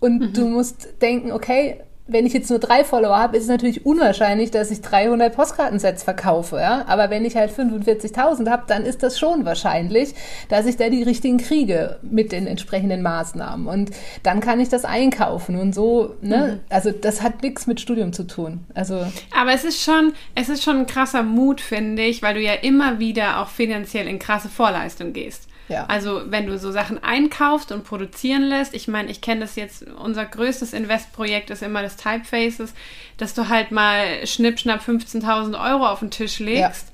Und mhm. du musst denken, okay, wenn ich jetzt nur drei Follower habe, ist es natürlich unwahrscheinlich, dass ich 300 Postkartensets verkaufe. Ja? Aber wenn ich halt 45.000 habe, dann ist das schon wahrscheinlich, dass ich da die richtigen kriege mit den entsprechenden Maßnahmen. Und dann kann ich das einkaufen und so. Ne? Mhm. Also das hat nichts mit Studium zu tun. Also Aber es ist schon, es ist schon ein krasser Mut, finde ich, weil du ja immer wieder auch finanziell in krasse Vorleistung gehst. Ja. Also wenn du so Sachen einkaufst und produzieren lässt, ich meine, ich kenne das jetzt, unser größtes Investprojekt ist immer das Typefaces, dass du halt mal schnipp, schnapp 15.000 Euro auf den Tisch legst.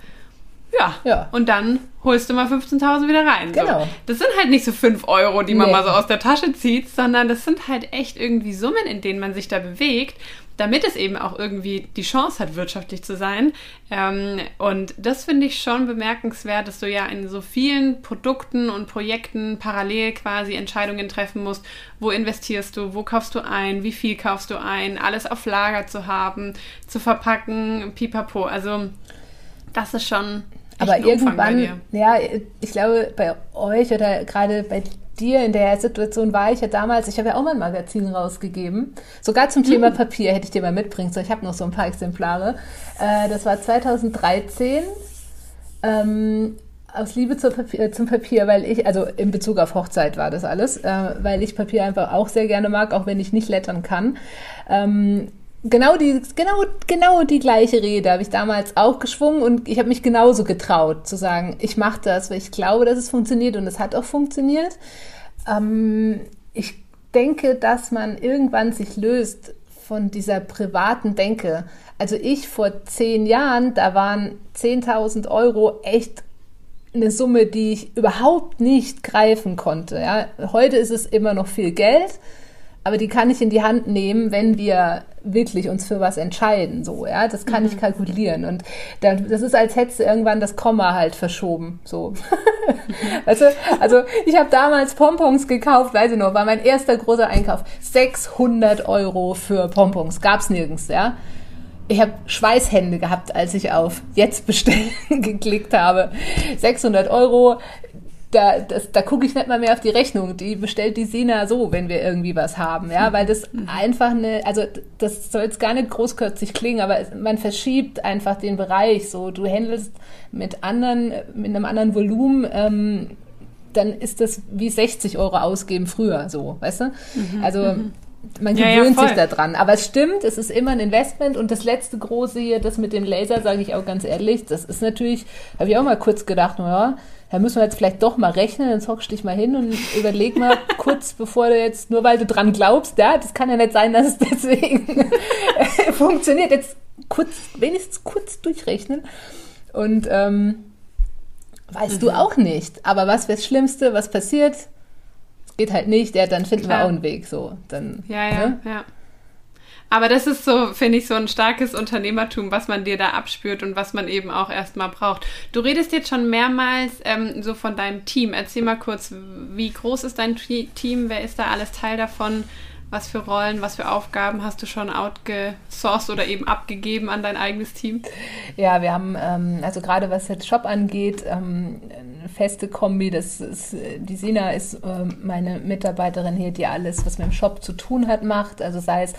Ja. ja. ja. Und dann holst du mal 15.000 wieder rein. Genau. So. Das sind halt nicht so 5 Euro, die man nee. mal so aus der Tasche zieht, sondern das sind halt echt irgendwie Summen, in denen man sich da bewegt damit es eben auch irgendwie die Chance hat, wirtschaftlich zu sein. Ähm, und das finde ich schon bemerkenswert, dass du ja in so vielen Produkten und Projekten parallel quasi Entscheidungen treffen musst. Wo investierst du? Wo kaufst du ein? Wie viel kaufst du ein? Alles auf Lager zu haben, zu verpacken, pipapo. Also, das ist schon. Aber irgendwann, ja, ich glaube, bei euch oder gerade bei dir in der Situation war ich ja damals, ich habe ja auch mal ein Magazin rausgegeben, sogar zum Thema hm. Papier hätte ich dir mal mitbringen sollen. Ich habe noch so ein paar Exemplare. Äh, das war 2013. Ähm, aus Liebe Papier, äh, zum Papier, weil ich, also in Bezug auf Hochzeit war das alles, äh, weil ich Papier einfach auch sehr gerne mag, auch wenn ich nicht lettern kann. Ähm, genau die, genau, genau die gleiche Rede habe ich damals auch geschwungen und ich habe mich genauso getraut zu sagen, ich mache das, weil ich glaube, dass es funktioniert und es hat auch funktioniert. Ähm, ich denke, dass man irgendwann sich löst von dieser privaten Denke. Also ich vor zehn Jahren, da waren 10.000 Euro echt eine Summe, die ich überhaupt nicht greifen konnte. Ja. Heute ist es immer noch viel Geld, aber die kann ich in die Hand nehmen, wenn wir wirklich uns für was entscheiden. So, ja, das kann mhm. ich kalkulieren. Und das ist, als hättest du irgendwann das Komma halt verschoben. So. also, also ich habe damals Pompons gekauft, weiß ich noch, war mein erster großer Einkauf. 600 Euro für Pompons, gab's nirgends, ja ich habe Schweißhände gehabt, als ich auf Jetzt bestellen geklickt habe. 600 Euro, da, da gucke ich nicht mal mehr auf die Rechnung. Die bestellt die Sina so, wenn wir irgendwie was haben, ja, weil das mhm. einfach eine, also das soll jetzt gar nicht großkürzlich klingen, aber man verschiebt einfach den Bereich so. Du handelst mit anderen, mit einem anderen Volumen, ähm, dann ist das wie 60 Euro ausgeben früher, so, weißt du? Mhm. Also mhm man gewöhnt ja, ja, sich daran. Aber es stimmt, es ist immer ein Investment. Und das letzte große hier, das mit dem Laser, sage ich auch ganz ehrlich, das ist natürlich, habe ich auch mal kurz gedacht, naja, da müssen wir jetzt vielleicht doch mal rechnen, dann zockst du dich mal hin und überleg mal kurz, bevor du jetzt, nur weil du dran glaubst, ja, das kann ja nicht sein, dass es deswegen funktioniert. Jetzt kurz, wenigstens kurz durchrechnen. Und ähm, weißt mhm. du auch nicht. Aber was wäre das Schlimmste, was passiert? geht halt nicht, ja, dann finden Klar. wir auch einen Weg so. Dann, ja, ja, ne? ja. Aber das ist so, finde ich, so ein starkes Unternehmertum, was man dir da abspürt und was man eben auch erstmal braucht. Du redest jetzt schon mehrmals ähm, so von deinem Team. Erzähl mal kurz, wie groß ist dein Team? Wer ist da alles Teil davon? Was für Rollen, was für Aufgaben hast du schon outgesourced oder eben abgegeben an dein eigenes Team? Ja, wir haben, ähm, also gerade was jetzt Shop angeht, ähm, eine feste Kombi. Das ist, die Sina ist ähm, meine Mitarbeiterin hier, die alles, was mit dem Shop zu tun hat, macht. Also sei es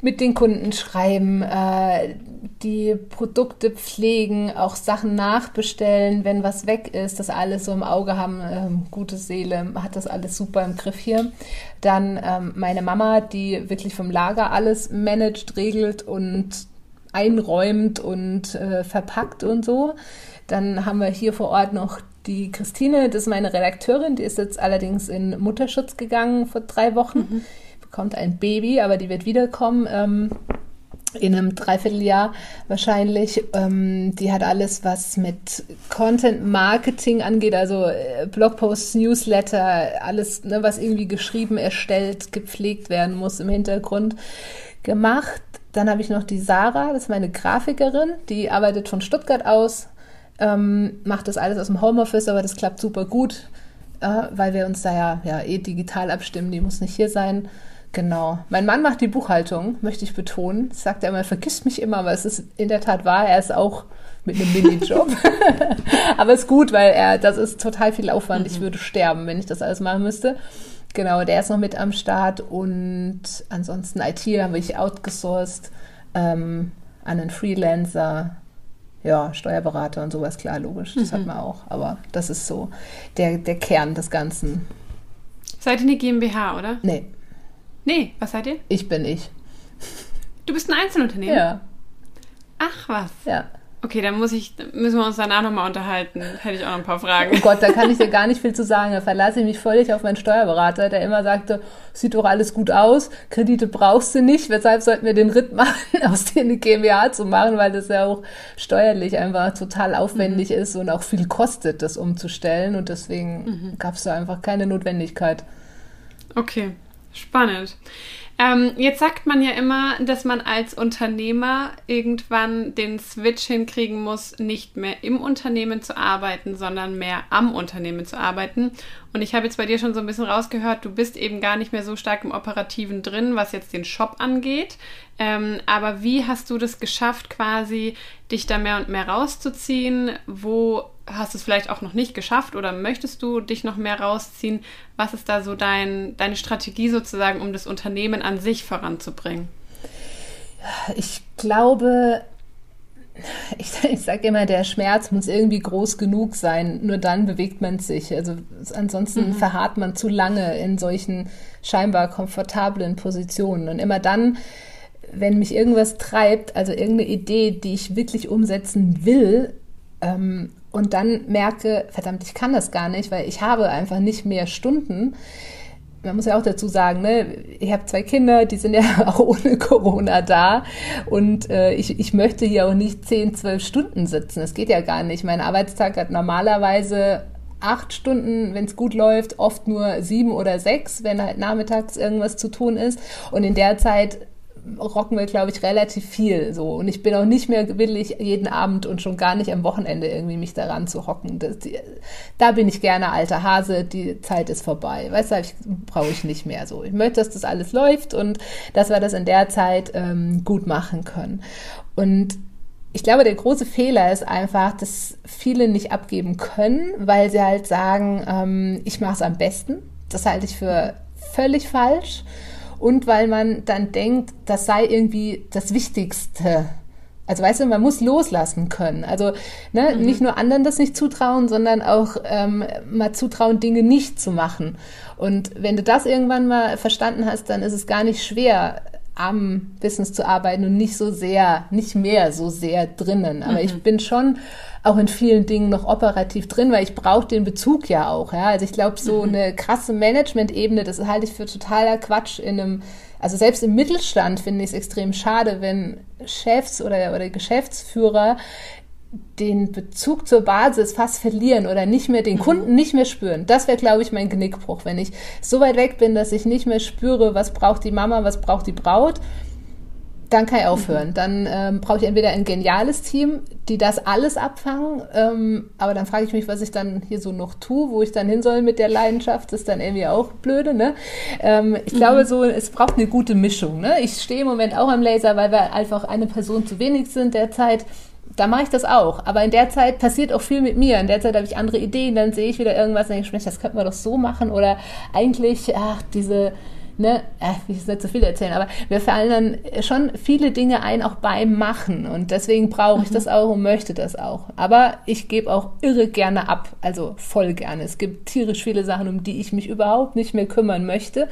mit den Kunden schreiben, äh, die Produkte pflegen, auch Sachen nachbestellen, wenn was weg ist, das alles so im Auge haben, ähm, gute Seele, hat das alles super im Griff hier. Dann ähm, meine Mama, die wirklich vom Lager alles managt, regelt und einräumt und äh, verpackt und so. Dann haben wir hier vor Ort noch die Christine, das ist meine Redakteurin, die ist jetzt allerdings in Mutterschutz gegangen vor drei Wochen. Mhm bekommt ein Baby, aber die wird wiederkommen. Ähm, in einem Dreivierteljahr wahrscheinlich. Ähm, die hat alles, was mit Content Marketing angeht, also äh, Blogposts, Newsletter, alles, ne, was irgendwie geschrieben, erstellt, gepflegt werden muss im Hintergrund gemacht. Dann habe ich noch die Sarah, das ist meine Grafikerin, die arbeitet von Stuttgart aus, ähm, macht das alles aus dem Homeoffice, aber das klappt super gut, äh, weil wir uns da ja, ja eh digital abstimmen, die muss nicht hier sein. Genau. Mein Mann macht die Buchhaltung, möchte ich betonen. Das sagt er immer, vergisst mich immer, aber es ist in der Tat wahr. Er ist auch mit einem Minijob. aber es ist gut, weil er, das ist total viel Aufwand. Mhm. Ich würde sterben, wenn ich das alles machen müsste. Genau, der ist noch mit am Start und ansonsten IT habe ich outgesourced ähm, an einen Freelancer. Ja, Steuerberater und sowas, klar, logisch. Das mhm. hat man auch. Aber das ist so der, der Kern des Ganzen. Seid ihr eine GmbH, oder? Nee. Nee, was seid ihr? Ich bin ich. Du bist ein Einzelunternehmen? Ja. Ach was. Ja. Okay, dann muss ich, müssen wir uns danach nochmal unterhalten. Hätte ich auch noch ein paar Fragen. Oh Gott, da kann ich dir gar nicht viel zu sagen. Da verlasse ich mich völlig auf meinen Steuerberater, der immer sagte, sieht doch alles gut aus, Kredite brauchst du nicht, weshalb sollten wir den Ritt machen, aus dir eine GmbH zu machen, weil das ja auch steuerlich einfach total aufwendig mhm. ist und auch viel kostet, das umzustellen. Und deswegen mhm. gab es da einfach keine Notwendigkeit. Okay. Spannend. Ähm, jetzt sagt man ja immer, dass man als Unternehmer irgendwann den Switch hinkriegen muss, nicht mehr im Unternehmen zu arbeiten, sondern mehr am Unternehmen zu arbeiten. Und ich habe jetzt bei dir schon so ein bisschen rausgehört, du bist eben gar nicht mehr so stark im Operativen drin, was jetzt den Shop angeht. Ähm, aber wie hast du das geschafft, quasi dich da mehr und mehr rauszuziehen? Wo hast du es vielleicht auch noch nicht geschafft oder möchtest du dich noch mehr rausziehen? Was ist da so dein, deine Strategie sozusagen, um das Unternehmen an sich voranzubringen? Ich glaube, ich, ich sage immer, der Schmerz muss irgendwie groß genug sein. Nur dann bewegt man sich. Also ansonsten mhm. verharrt man zu lange in solchen scheinbar komfortablen Positionen. Und immer dann, wenn mich irgendwas treibt, also irgendeine Idee, die ich wirklich umsetzen will, ähm, und dann merke, verdammt, ich kann das gar nicht, weil ich habe einfach nicht mehr Stunden, man muss ja auch dazu sagen, ne, ich habe zwei Kinder, die sind ja auch ohne Corona da und äh, ich, ich möchte hier auch nicht zehn, zwölf Stunden sitzen. Das geht ja gar nicht. Mein Arbeitstag hat normalerweise acht Stunden, wenn es gut läuft, oft nur sieben oder sechs, wenn halt nachmittags irgendwas zu tun ist. Und in der Zeit rocken wir, glaube ich, relativ viel so. Und ich bin auch nicht mehr willig, jeden Abend und schon gar nicht am Wochenende irgendwie mich daran zu hocken. Das, die, da bin ich gerne alter Hase, die Zeit ist vorbei. Weißt du, brauche ich nicht mehr so. Ich möchte, dass das alles läuft und dass wir das in der Zeit ähm, gut machen können. Und ich glaube, der große Fehler ist einfach, dass viele nicht abgeben können, weil sie halt sagen, ähm, ich mache es am besten. Das halte ich für völlig falsch und weil man dann denkt, das sei irgendwie das Wichtigste. Also weißt du, man muss loslassen können. Also ne, mhm. nicht nur anderen das nicht zutrauen, sondern auch ähm, mal zutrauen, Dinge nicht zu machen. Und wenn du das irgendwann mal verstanden hast, dann ist es gar nicht schwer, am Business zu arbeiten und nicht so sehr, nicht mehr so sehr drinnen. Aber mhm. ich bin schon auch in vielen Dingen noch operativ drin, weil ich brauche den Bezug ja auch. Ja? Also ich glaube, so mhm. eine krasse Management-Ebene, das halte ich für totaler Quatsch in einem, also selbst im Mittelstand finde ich es extrem schade, wenn Chefs oder, oder Geschäftsführer den Bezug zur Basis fast verlieren oder nicht mehr den mhm. Kunden nicht mehr spüren. Das wäre, glaube ich, mein Genickbruch, wenn ich so weit weg bin, dass ich nicht mehr spüre, was braucht die Mama, was braucht die Braut. Dann kann ich mhm. aufhören. Dann ähm, brauche ich entweder ein geniales Team, die das alles abfangen, ähm, aber dann frage ich mich, was ich dann hier so noch tue, wo ich dann hin soll mit der Leidenschaft, das ist dann irgendwie auch blöde. Ne? Ähm, ich mhm. glaube so, es braucht eine gute Mischung. Ne? Ich stehe im Moment auch am Laser, weil wir einfach eine Person zu wenig sind derzeit da mache ich das auch. Aber in der Zeit passiert auch viel mit mir. In der Zeit habe ich andere Ideen, dann sehe ich wieder irgendwas und denke, das könnten wir doch so machen. Oder eigentlich, ach, diese, ne, ich will jetzt nicht so viel erzählen, aber wir fallen dann schon viele Dinge ein, auch beim Machen. Und deswegen brauche ich mhm. das auch und möchte das auch. Aber ich gebe auch irre gerne ab, also voll gerne. Es gibt tierisch viele Sachen, um die ich mich überhaupt nicht mehr kümmern möchte.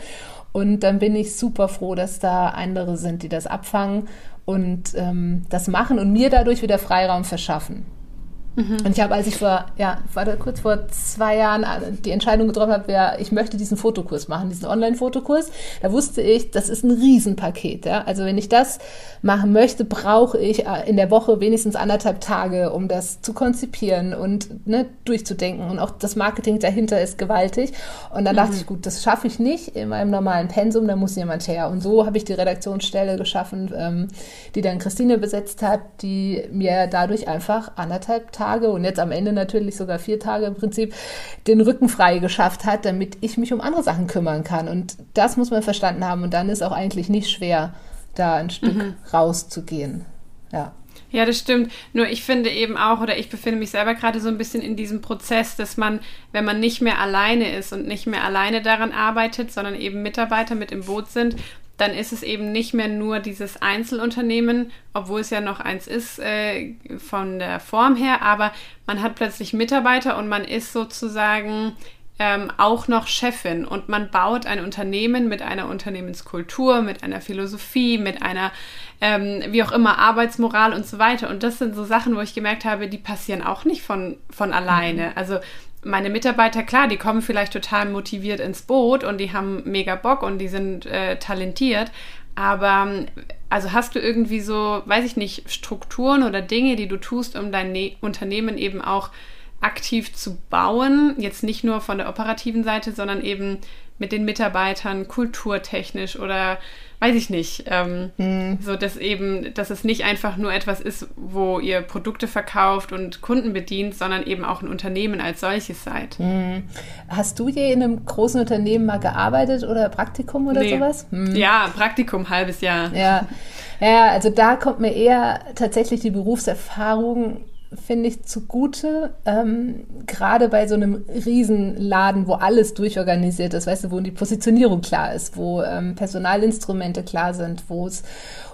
Und dann bin ich super froh, dass da andere sind, die das abfangen und ähm, das machen und mir dadurch wieder Freiraum verschaffen. Mhm. Und ich habe, als ich vor, ja, war da kurz vor zwei Jahren äh, die Entscheidung getroffen habe, ja, ich möchte diesen Fotokurs machen, diesen Online-Fotokurs, da wusste ich, das ist ein Riesenpaket. Ja? Also wenn ich das machen möchte, brauche ich äh, in der Woche wenigstens anderthalb Tage, um das zu konzipieren und ne, durchzudenken. Und auch das Marketing dahinter ist gewaltig. Und dann mhm. dachte ich, gut, das schaffe ich nicht in meinem normalen Pensum, da muss jemand her. Und so habe ich die Redaktionsstelle geschaffen, ähm, die dann Christine besetzt hat, die mir dadurch einfach anderthalb Tage Tage und jetzt am Ende natürlich sogar vier Tage im Prinzip den Rücken frei geschafft hat, damit ich mich um andere Sachen kümmern kann. Und das muss man verstanden haben. Und dann ist auch eigentlich nicht schwer, da ein Stück mhm. rauszugehen. Ja. Ja, das stimmt. Nur ich finde eben auch, oder ich befinde mich selber gerade so ein bisschen in diesem Prozess, dass man, wenn man nicht mehr alleine ist und nicht mehr alleine daran arbeitet, sondern eben Mitarbeiter mit im Boot sind, dann ist es eben nicht mehr nur dieses Einzelunternehmen, obwohl es ja noch eins ist äh, von der Form her, aber man hat plötzlich Mitarbeiter und man ist sozusagen ähm, auch noch Chefin und man baut ein Unternehmen mit einer Unternehmenskultur, mit einer Philosophie, mit einer, ähm, wie auch immer, Arbeitsmoral und so weiter. Und das sind so Sachen, wo ich gemerkt habe, die passieren auch nicht von, von alleine. Mhm. Also meine Mitarbeiter, klar, die kommen vielleicht total motiviert ins Boot und die haben mega Bock und die sind äh, talentiert. Aber also hast du irgendwie so, weiß ich nicht, Strukturen oder Dinge, die du tust, um dein ne Unternehmen eben auch aktiv zu bauen? Jetzt nicht nur von der operativen Seite, sondern eben mit den Mitarbeitern, kulturtechnisch oder weiß ich nicht, ähm, hm. so dass eben, dass es nicht einfach nur etwas ist, wo ihr Produkte verkauft und Kunden bedient, sondern eben auch ein Unternehmen als solches seid. Hm. Hast du je in einem großen Unternehmen mal gearbeitet oder Praktikum oder nee. sowas? Hm. Ja, Praktikum, halbes Jahr. Ja. ja, also da kommt mir eher tatsächlich die Berufserfahrung finde ich, zugute, ähm, gerade bei so einem Riesenladen, wo alles durchorganisiert ist, weißt du, wo die Positionierung klar ist, wo ähm, Personalinstrumente klar sind, wo es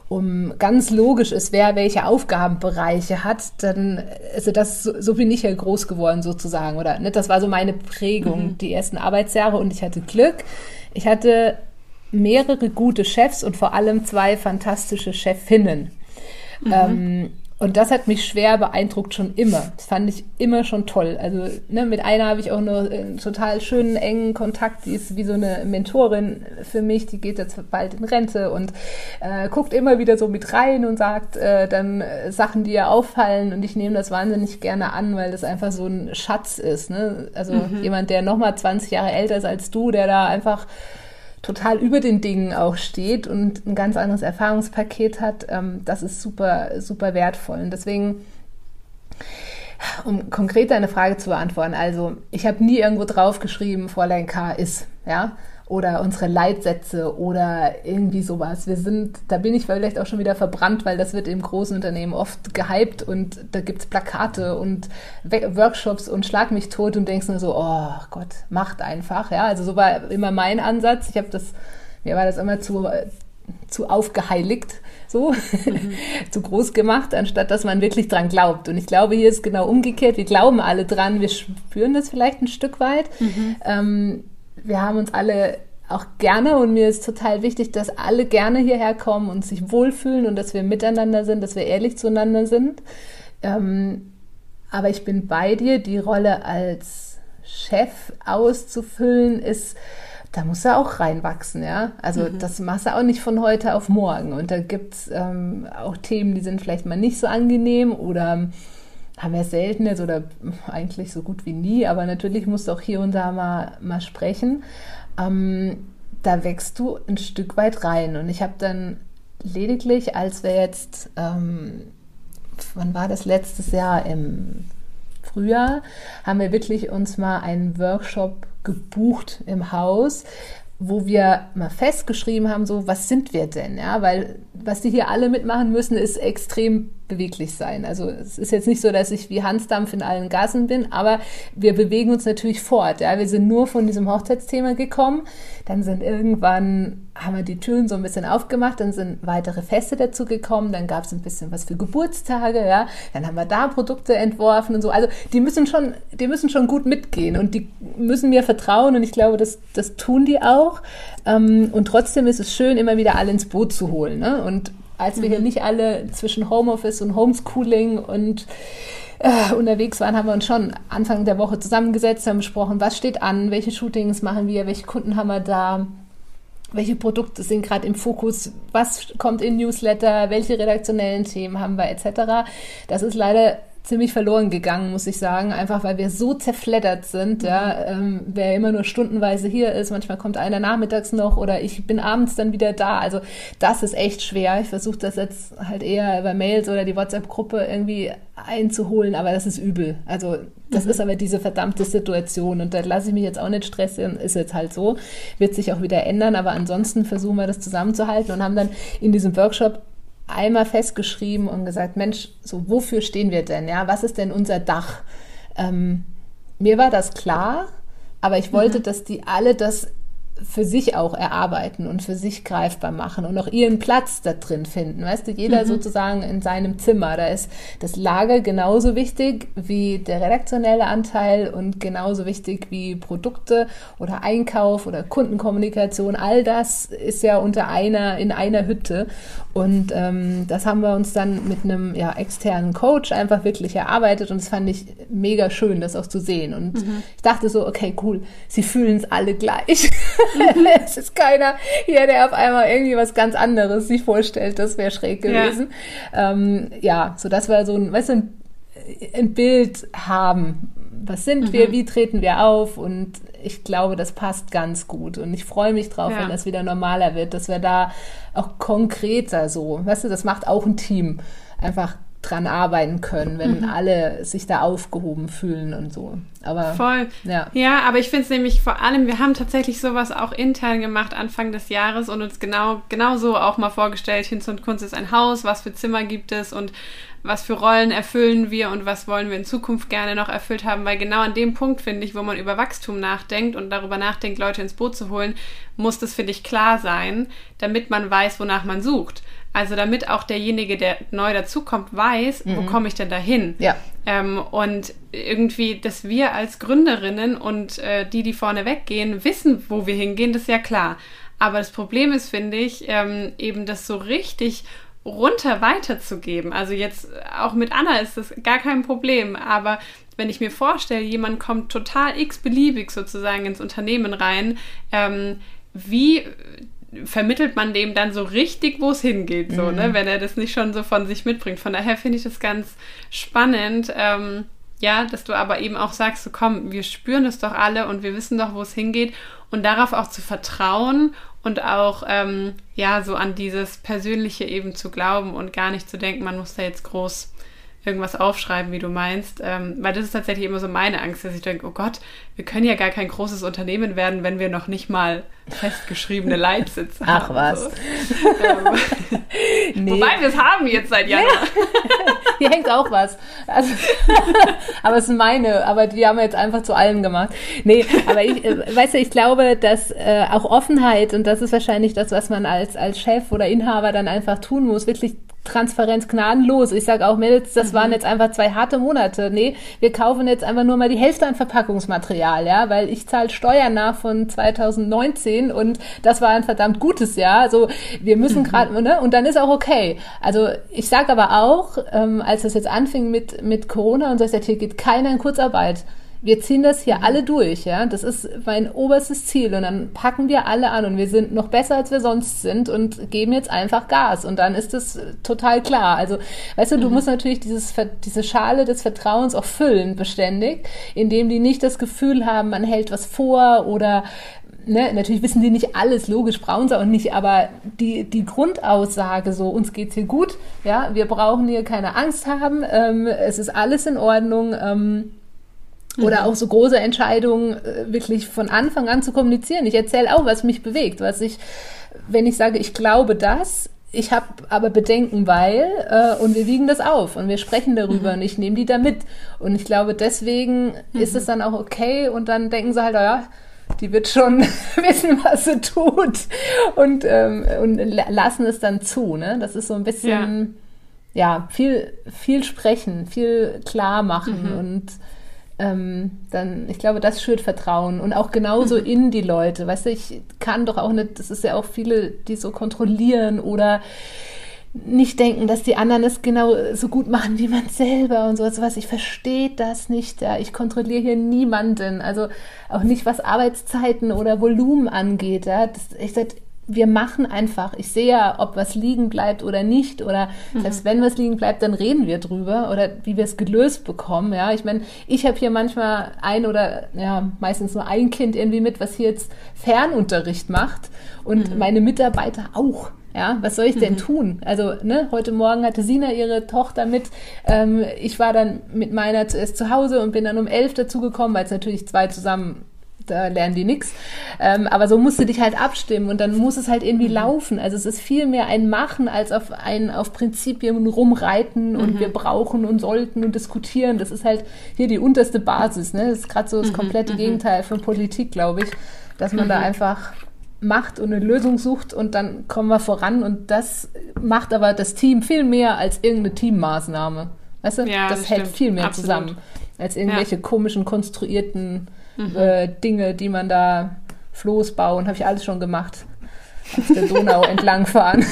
um ganz logisch ist, wer welche Aufgabenbereiche hat, dann, also das, so, so bin ich ja groß geworden sozusagen, oder, ne, das war so meine Prägung, mhm. die ersten Arbeitsjahre und ich hatte Glück. Ich hatte mehrere gute Chefs und vor allem zwei fantastische Chefinnen. Mhm. Ähm, und das hat mich schwer beeindruckt schon immer. Das fand ich immer schon toll. Also ne, mit einer habe ich auch noch einen total schönen, engen Kontakt. Die ist wie so eine Mentorin für mich. Die geht jetzt bald in Rente und äh, guckt immer wieder so mit rein und sagt äh, dann äh, Sachen, die ihr auffallen. Und ich nehme das wahnsinnig gerne an, weil das einfach so ein Schatz ist. Ne? Also mhm. jemand, der nochmal 20 Jahre älter ist als du, der da einfach total über den Dingen auch steht und ein ganz anderes Erfahrungspaket hat, ähm, das ist super, super wertvoll. Und deswegen, um konkret deine Frage zu beantworten, also ich habe nie irgendwo draufgeschrieben, Fräulein K ist, ja, oder unsere Leitsätze oder irgendwie sowas. Wir sind, da bin ich vielleicht auch schon wieder verbrannt, weil das wird im großen Unternehmen oft gehypt und da gibt es Plakate und Workshops und schlag mich tot und denkst nur so, oh Gott, macht einfach. Ja, also so war immer mein Ansatz. Ich habe das, mir war das immer zu, zu aufgeheiligt, so mhm. zu groß gemacht, anstatt dass man wirklich dran glaubt. Und ich glaube, hier ist genau umgekehrt. Wir glauben alle dran, wir spüren das vielleicht ein Stück weit. Mhm. Ähm, wir haben uns alle auch gerne und mir ist total wichtig, dass alle gerne hierher kommen und sich wohlfühlen und dass wir miteinander sind, dass wir ehrlich zueinander sind. Ähm, aber ich bin bei dir, die Rolle als Chef auszufüllen ist, da muss er auch reinwachsen, ja. Also mhm. das machst du auch nicht von heute auf morgen. Und da gibt es ähm, auch Themen, die sind vielleicht mal nicht so angenehm oder haben wir selten jetzt oder eigentlich so gut wie nie, aber natürlich musst du auch hier und da mal, mal sprechen. Ähm, da wächst du ein Stück weit rein. Und ich habe dann lediglich, als wir jetzt, ähm, wann war das letztes Jahr im Frühjahr, haben wir wirklich uns mal einen Workshop gebucht im Haus, wo wir mal festgeschrieben haben, so, was sind wir denn? Ja, weil was die hier alle mitmachen müssen, ist extrem beweglich sein. Also es ist jetzt nicht so, dass ich wie Hansdampf in allen Gassen bin, aber wir bewegen uns natürlich fort. Ja? Wir sind nur von diesem Hochzeitsthema gekommen, dann sind irgendwann, haben wir die Türen so ein bisschen aufgemacht, dann sind weitere Feste dazu gekommen, dann gab es ein bisschen was für Geburtstage, ja, dann haben wir da Produkte entworfen und so. Also die müssen schon, die müssen schon gut mitgehen und die müssen mir vertrauen und ich glaube, das, das tun die auch. Ähm, und trotzdem ist es schön, immer wieder alle ins Boot zu holen. Ne? Und als wir mhm. hier nicht alle zwischen Homeoffice und Homeschooling und äh, unterwegs waren, haben wir uns schon Anfang der Woche zusammengesetzt, haben besprochen, was steht an, welche Shootings machen wir, welche Kunden haben wir da, welche Produkte sind gerade im Fokus, was kommt in Newsletter, welche redaktionellen Themen haben wir etc. Das ist leider ziemlich verloren gegangen, muss ich sagen, einfach weil wir so zerfleddert sind. Ja, ähm, wer immer nur stundenweise hier ist, manchmal kommt einer nachmittags noch oder ich bin abends dann wieder da. Also das ist echt schwer. Ich versuche das jetzt halt eher über Mails oder die WhatsApp-Gruppe irgendwie einzuholen, aber das ist übel. Also das mhm. ist aber diese verdammte Situation und da lasse ich mich jetzt auch nicht stressen, ist jetzt halt so, wird sich auch wieder ändern, aber ansonsten versuchen wir das zusammenzuhalten und haben dann in diesem Workshop einmal festgeschrieben und gesagt, Mensch, so wofür stehen wir denn? Ja, was ist denn unser Dach? Ähm, mir war das klar, aber ich wollte, mhm. dass die alle das für sich auch erarbeiten und für sich greifbar machen und auch ihren Platz da drin finden. Weißt du, jeder mhm. sozusagen in seinem Zimmer. Da ist das Lager genauso wichtig wie der redaktionelle Anteil und genauso wichtig wie Produkte oder Einkauf oder Kundenkommunikation. All das ist ja unter einer, in einer Hütte. Und ähm, das haben wir uns dann mit einem ja, externen Coach einfach wirklich erarbeitet und das fand ich mega schön, das auch zu sehen. Und mhm. ich dachte so, okay, cool, sie fühlen es alle gleich. Es ist keiner hier, der auf einmal irgendwie was ganz anderes sich vorstellt. Das wäre schräg gewesen. Ja. Ähm, ja, so dass wir so ein, weißt du, ein, ein Bild haben. Was sind mhm. wir? Wie treten wir auf? Und ich glaube, das passt ganz gut. Und ich freue mich drauf, ja. wenn das wieder normaler wird, dass wir da auch konkreter so, weißt du, das macht auch ein Team. Einfach dran arbeiten können, wenn mhm. alle sich da aufgehoben fühlen und so. Aber voll. Ja, ja aber ich finde es nämlich vor allem, wir haben tatsächlich sowas auch intern gemacht Anfang des Jahres und uns genau genauso auch mal vorgestellt, Hinz und Kunst ist ein Haus, was für Zimmer gibt es und was für Rollen erfüllen wir und was wollen wir in Zukunft gerne noch erfüllt haben, weil genau an dem Punkt, finde ich, wo man über Wachstum nachdenkt und darüber nachdenkt, Leute ins Boot zu holen, muss das, finde ich, klar sein, damit man weiß, wonach man sucht. Also damit auch derjenige, der neu dazukommt, weiß, mhm. wo komme ich denn da hin? Ja. Ähm, und irgendwie, dass wir als Gründerinnen und äh, die, die vorne weggehen, wissen, wo wir hingehen, das ist ja klar. Aber das Problem ist, finde ich, ähm, eben das so richtig runter weiterzugeben. Also jetzt auch mit Anna ist das gar kein Problem, aber wenn ich mir vorstelle, jemand kommt total x-beliebig sozusagen ins Unternehmen rein, ähm, wie vermittelt man dem dann so richtig, wo es hingeht, so, ne, mhm. ne, wenn er das nicht schon so von sich mitbringt. Von daher finde ich das ganz spannend, ähm, ja, dass du aber eben auch sagst, so komm, wir spüren es doch alle und wir wissen doch, wo es hingeht und darauf auch zu vertrauen und auch ähm, ja so an dieses Persönliche eben zu glauben und gar nicht zu denken, man muss da jetzt groß irgendwas aufschreiben, wie du meinst. Ähm, weil das ist tatsächlich immer so meine Angst, dass ich denke, oh Gott, wir können ja gar kein großes Unternehmen werden, wenn wir noch nicht mal festgeschriebene Leitsitze Ach, haben. Ach was. So. Ähm, nee. Wobei wir es haben jetzt seit Januar. Ja. Hier hängt auch was. Also, aber es sind meine, aber die haben wir jetzt einfach zu allem gemacht. Nee, aber ich, äh, weißt du, ich glaube, dass äh, auch Offenheit, und das ist wahrscheinlich das, was man als, als Chef oder Inhaber dann einfach tun muss, wirklich Transparenz gnadenlos. Ich sage auch, Mädels, das mhm. waren jetzt einfach zwei harte Monate. Nee, wir kaufen jetzt einfach nur mal die Hälfte an Verpackungsmaterial, ja, weil ich zahle Steuern nach von 2019 und das war ein verdammt gutes Jahr. Also wir müssen mhm. gerade, ne, und dann ist auch okay. Also ich sage aber auch, ähm, als es jetzt anfing mit, mit Corona und so, ich sage, hier geht keiner in Kurzarbeit wir ziehen das hier alle durch, ja. Das ist mein oberstes Ziel. Und dann packen wir alle an und wir sind noch besser, als wir sonst sind und geben jetzt einfach Gas. Und dann ist das total klar. Also, weißt du, du mhm. musst natürlich dieses, diese Schale des Vertrauens auch füllen, beständig, indem die nicht das Gefühl haben, man hält was vor oder Ne, natürlich wissen die nicht alles, logisch brauchen sie auch nicht, aber die, die Grundaussage so, uns geht's hier gut, ja, wir brauchen hier keine Angst haben, ähm, es ist alles in Ordnung, ähm, oder mhm. auch so große Entscheidungen äh, wirklich von Anfang an zu kommunizieren. Ich erzähle auch, was mich bewegt, was ich, wenn ich sage, ich glaube das, ich habe aber Bedenken, weil, äh, und wir wiegen das auf und wir sprechen darüber mhm. und ich nehme die da mit. Und ich glaube, deswegen mhm. ist es dann auch okay und dann denken sie halt, ja, die wird schon wissen, was sie tut und, ähm, und lassen es dann zu. Ne? Das ist so ein bisschen, ja, ja viel, viel sprechen, viel klar machen mhm. und ähm, dann, ich glaube, das schürt Vertrauen und auch genauso mhm. in die Leute. Weißt du, ich kann doch auch nicht, das ist ja auch viele, die so kontrollieren oder nicht denken, dass die anderen es genau so gut machen wie man selber und so was. Ich verstehe das nicht. Ja. Ich kontrolliere hier niemanden. Also auch nicht, was Arbeitszeiten oder Volumen angeht. Ja. Das, ich sag, wir machen einfach. Ich sehe ja, ob was liegen bleibt oder nicht. Oder mhm. selbst wenn was liegen bleibt, dann reden wir drüber oder wie wir es gelöst bekommen. Ja, ich meine, ich habe hier manchmal ein oder ja meistens nur ein Kind irgendwie mit, was hier jetzt Fernunterricht macht und mhm. meine Mitarbeiter auch. Ja, was soll ich denn mhm. tun? Also, ne, heute Morgen hatte Sina ihre Tochter mit. Ähm, ich war dann mit meiner zuerst zu Hause und bin dann um elf dazugekommen, weil es natürlich zwei zusammen da lernen die nichts. Ähm, aber so musst du dich halt abstimmen und dann muss es halt irgendwie mhm. laufen. Also es ist viel mehr ein Machen als auf ein auf Prinzipien rumreiten und mhm. wir brauchen und sollten und diskutieren. Das ist halt hier die unterste Basis. Ne? Das ist gerade so das mhm. komplette mhm. Gegenteil von Politik, glaube ich, dass man da mhm. einfach macht und eine Lösung sucht und dann kommen wir voran und das macht aber das Team viel mehr als irgendeine Teammaßnahme. Weißt du, ja, das, das hält viel mehr Absolut. zusammen als irgendwelche ja. komischen konstruierten mhm. äh, Dinge, die man da Floß bauen, habe ich alles schon gemacht. Auf der Donau entlangfahren.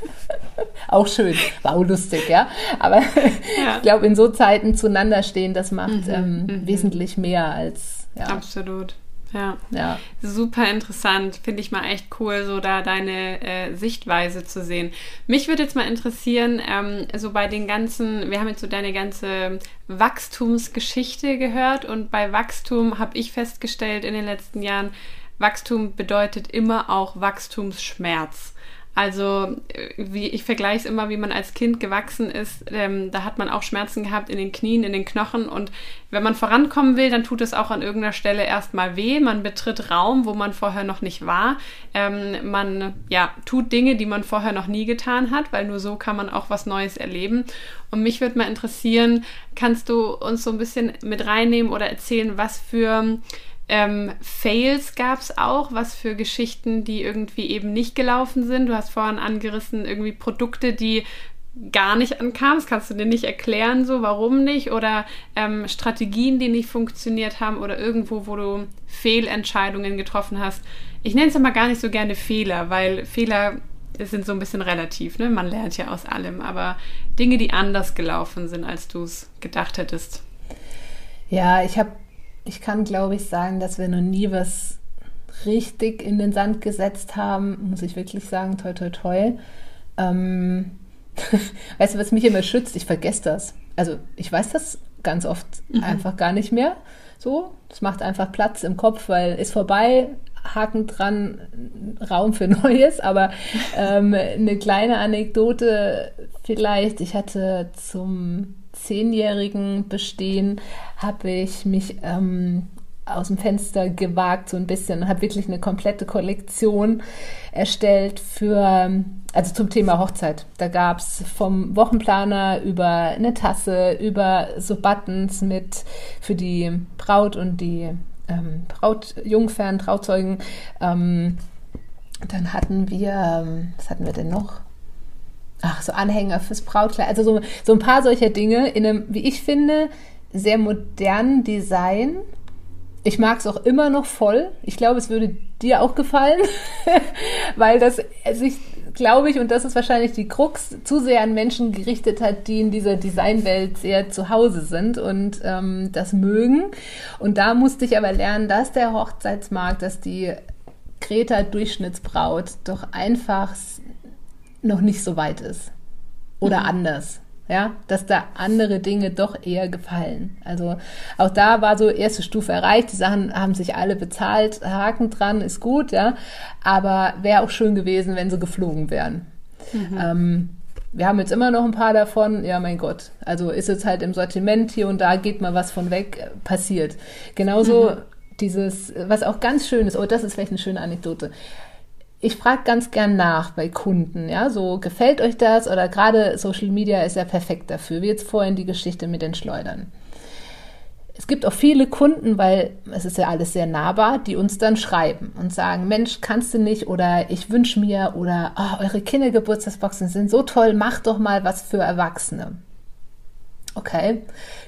auch schön, war auch lustig, ja. Aber ja. ich glaube, in so Zeiten zueinander stehen, das macht mhm, ähm, mhm. wesentlich mehr als. Ja. Absolut. Ja. ja. Super interessant. Finde ich mal echt cool, so da deine äh, Sichtweise zu sehen. Mich würde jetzt mal interessieren, ähm, so bei den ganzen, wir haben jetzt so deine ganze Wachstumsgeschichte gehört und bei Wachstum habe ich festgestellt in den letzten Jahren, Wachstum bedeutet immer auch Wachstumsschmerz. Also wie ich vergleiche es immer, wie man als Kind gewachsen ist. Ähm, da hat man auch Schmerzen gehabt in den Knien, in den Knochen. Und wenn man vorankommen will, dann tut es auch an irgendeiner Stelle erstmal weh. Man betritt Raum, wo man vorher noch nicht war. Ähm, man ja, tut Dinge, die man vorher noch nie getan hat, weil nur so kann man auch was Neues erleben. Und mich würde mal interessieren, kannst du uns so ein bisschen mit reinnehmen oder erzählen, was für ähm, Fails gab es auch, was für Geschichten, die irgendwie eben nicht gelaufen sind. Du hast vorhin angerissen, irgendwie Produkte, die gar nicht ankamen. Das kannst du dir nicht erklären, so warum nicht. Oder ähm, Strategien, die nicht funktioniert haben oder irgendwo, wo du Fehlentscheidungen getroffen hast. Ich nenne es aber gar nicht so gerne Fehler, weil Fehler sind so ein bisschen relativ. Ne? Man lernt ja aus allem. Aber Dinge, die anders gelaufen sind, als du es gedacht hättest. Ja, ich habe ich kann, glaube ich, sagen, dass wir noch nie was richtig in den Sand gesetzt haben, muss ich wirklich sagen, toi, toi, toi. Ähm, weißt du, was mich immer schützt? Ich vergesse das. Also ich weiß das ganz oft mhm. einfach gar nicht mehr. So, das macht einfach Platz im Kopf, weil ist vorbei, Haken dran, Raum für Neues. Aber ähm, eine kleine Anekdote vielleicht. Ich hatte zum zehnjährigen Bestehen habe ich mich ähm, aus dem Fenster gewagt so ein bisschen und habe wirklich eine komplette Kollektion erstellt für, also zum Thema Hochzeit. Da gab es vom Wochenplaner über eine Tasse, über so Buttons mit für die Braut und die ähm, Brautjungfern, Trauzeugen. Ähm, dann hatten wir, ähm, was hatten wir denn noch? Ach, so Anhänger fürs Brautkleid, also so, so ein paar solcher Dinge in einem, wie ich finde, sehr modernen Design. Ich mag es auch immer noch voll. Ich glaube, es würde dir auch gefallen, weil das sich, glaube ich, und das ist wahrscheinlich die Krux, zu sehr an Menschen gerichtet hat, die in dieser Designwelt sehr zu Hause sind und ähm, das mögen. Und da musste ich aber lernen, dass der Hochzeitsmarkt, dass die Greta Durchschnittsbraut doch einfach noch nicht so weit ist. Oder mhm. anders. Ja, dass da andere Dinge doch eher gefallen. Also auch da war so erste Stufe erreicht. Die Sachen haben sich alle bezahlt. Haken dran ist gut, ja. Aber wäre auch schön gewesen, wenn sie geflogen wären. Mhm. Ähm, wir haben jetzt immer noch ein paar davon. Ja, mein Gott. Also ist jetzt halt im Sortiment hier und da geht mal was von weg. Passiert. Genauso mhm. dieses, was auch ganz schön ist. Oh, das ist vielleicht eine schöne Anekdote ich frage ganz gern nach bei Kunden, ja, so gefällt euch das oder gerade Social Media ist ja perfekt dafür, wie jetzt vorhin die Geschichte mit den Schleudern. Es gibt auch viele Kunden, weil es ist ja alles sehr nahbar, die uns dann schreiben und sagen, Mensch, kannst du nicht oder ich wünsche mir oder oh, eure Kindergeburtstagsboxen sind so toll, mach doch mal was für Erwachsene. Okay,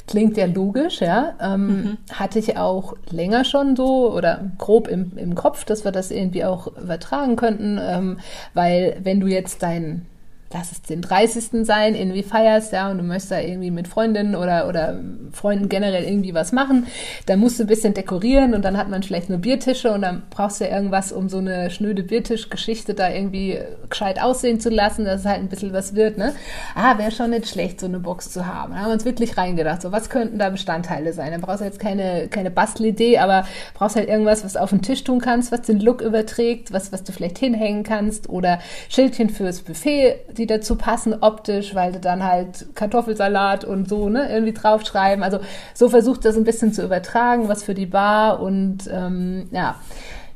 klingt ja logisch, ja. Ähm, mhm. Hatte ich auch länger schon so oder grob im, im Kopf, dass wir das irgendwie auch übertragen könnten, ähm, weil wenn du jetzt dein lass es den 30. sein, irgendwie feierst, ja, und du möchtest da irgendwie mit Freundinnen oder, oder Freunden generell irgendwie was machen, dann musst du ein bisschen dekorieren und dann hat man vielleicht nur Biertische und dann brauchst du ja irgendwas, um so eine schnöde Biertischgeschichte da irgendwie gescheit aussehen zu lassen, dass es halt ein bisschen was wird, ne? Ah, wäre schon nicht schlecht, so eine Box zu haben. Da haben wir uns wirklich reingedacht, so was könnten da Bestandteile sein? Dann brauchst du jetzt keine, keine Bastelidee, aber brauchst halt irgendwas, was du auf den Tisch tun kannst, was den Look überträgt, was, was du vielleicht hinhängen kannst oder Schildchen fürs Buffet, die die dazu passen optisch, weil du dann halt Kartoffelsalat und so ne, irgendwie draufschreiben. Also so versucht das ein bisschen zu übertragen, was für die Bar und ähm, ja.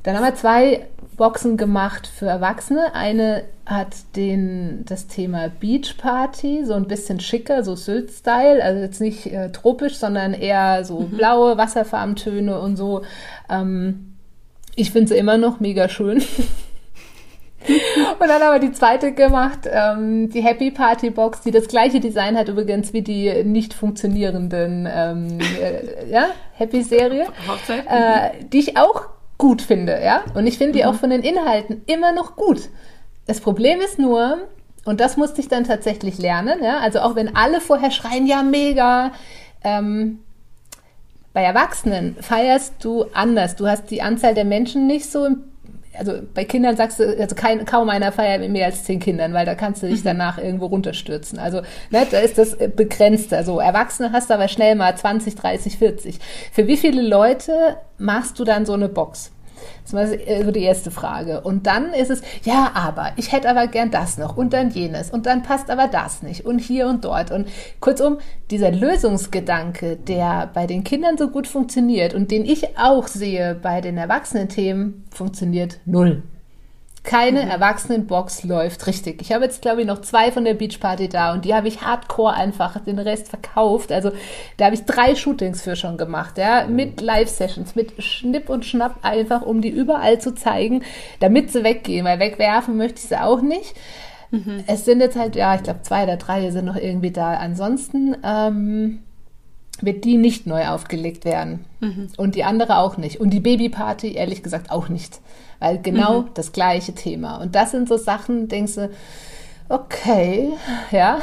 Dann haben wir zwei Boxen gemacht für Erwachsene. Eine hat den, das Thema Beach Party, so ein bisschen schicker, so Sylt-Style, also jetzt nicht äh, tropisch, sondern eher so mhm. blaue Wasserfarbentöne und so. Ähm, ich finde sie immer noch mega schön. Und dann haben wir die zweite gemacht, ähm, die Happy Party Box, die das gleiche Design hat übrigens wie die nicht funktionierenden ähm, äh, ja, Happy Serie, äh, die ich auch gut finde, ja. Und ich finde die mhm. auch von den Inhalten immer noch gut. Das Problem ist nur, und das musste ich dann tatsächlich lernen, ja, also auch wenn alle vorher schreien, ja, mega, ähm, bei Erwachsenen feierst du anders. Du hast die Anzahl der Menschen nicht so im also bei Kindern sagst du, also kein, kaum einer feiert mit mehr als zehn Kindern, weil da kannst du dich mhm. danach irgendwo runterstürzen. Also ne, da ist das begrenzt. Also Erwachsene hast du aber schnell mal 20, 30, 40. Für wie viele Leute machst du dann so eine Box? Das ist so die erste Frage. Und dann ist es, ja, aber, ich hätte aber gern das noch und dann jenes und dann passt aber das nicht und hier und dort. Und kurzum, dieser Lösungsgedanke, der bei den Kindern so gut funktioniert und den ich auch sehe bei den Erwachsenen-Themen, funktioniert null. Keine mhm. Erwachsenenbox läuft richtig. Ich habe jetzt, glaube ich, noch zwei von der Beachparty da und die habe ich hardcore einfach den Rest verkauft. Also da habe ich drei Shootings für schon gemacht, ja, mit Live-Sessions, mit Schnipp und Schnapp einfach, um die überall zu zeigen, damit sie weggehen, weil wegwerfen möchte ich sie auch nicht. Mhm. Es sind jetzt halt, ja, ich glaube, zwei oder drei sind noch irgendwie da. Ansonsten ähm, wird die nicht neu aufgelegt werden. Mhm. Und die andere auch nicht. Und die Babyparty, ehrlich gesagt, auch nicht. Weil genau mhm. das gleiche Thema. Und das sind so Sachen, denkst du, okay, ja,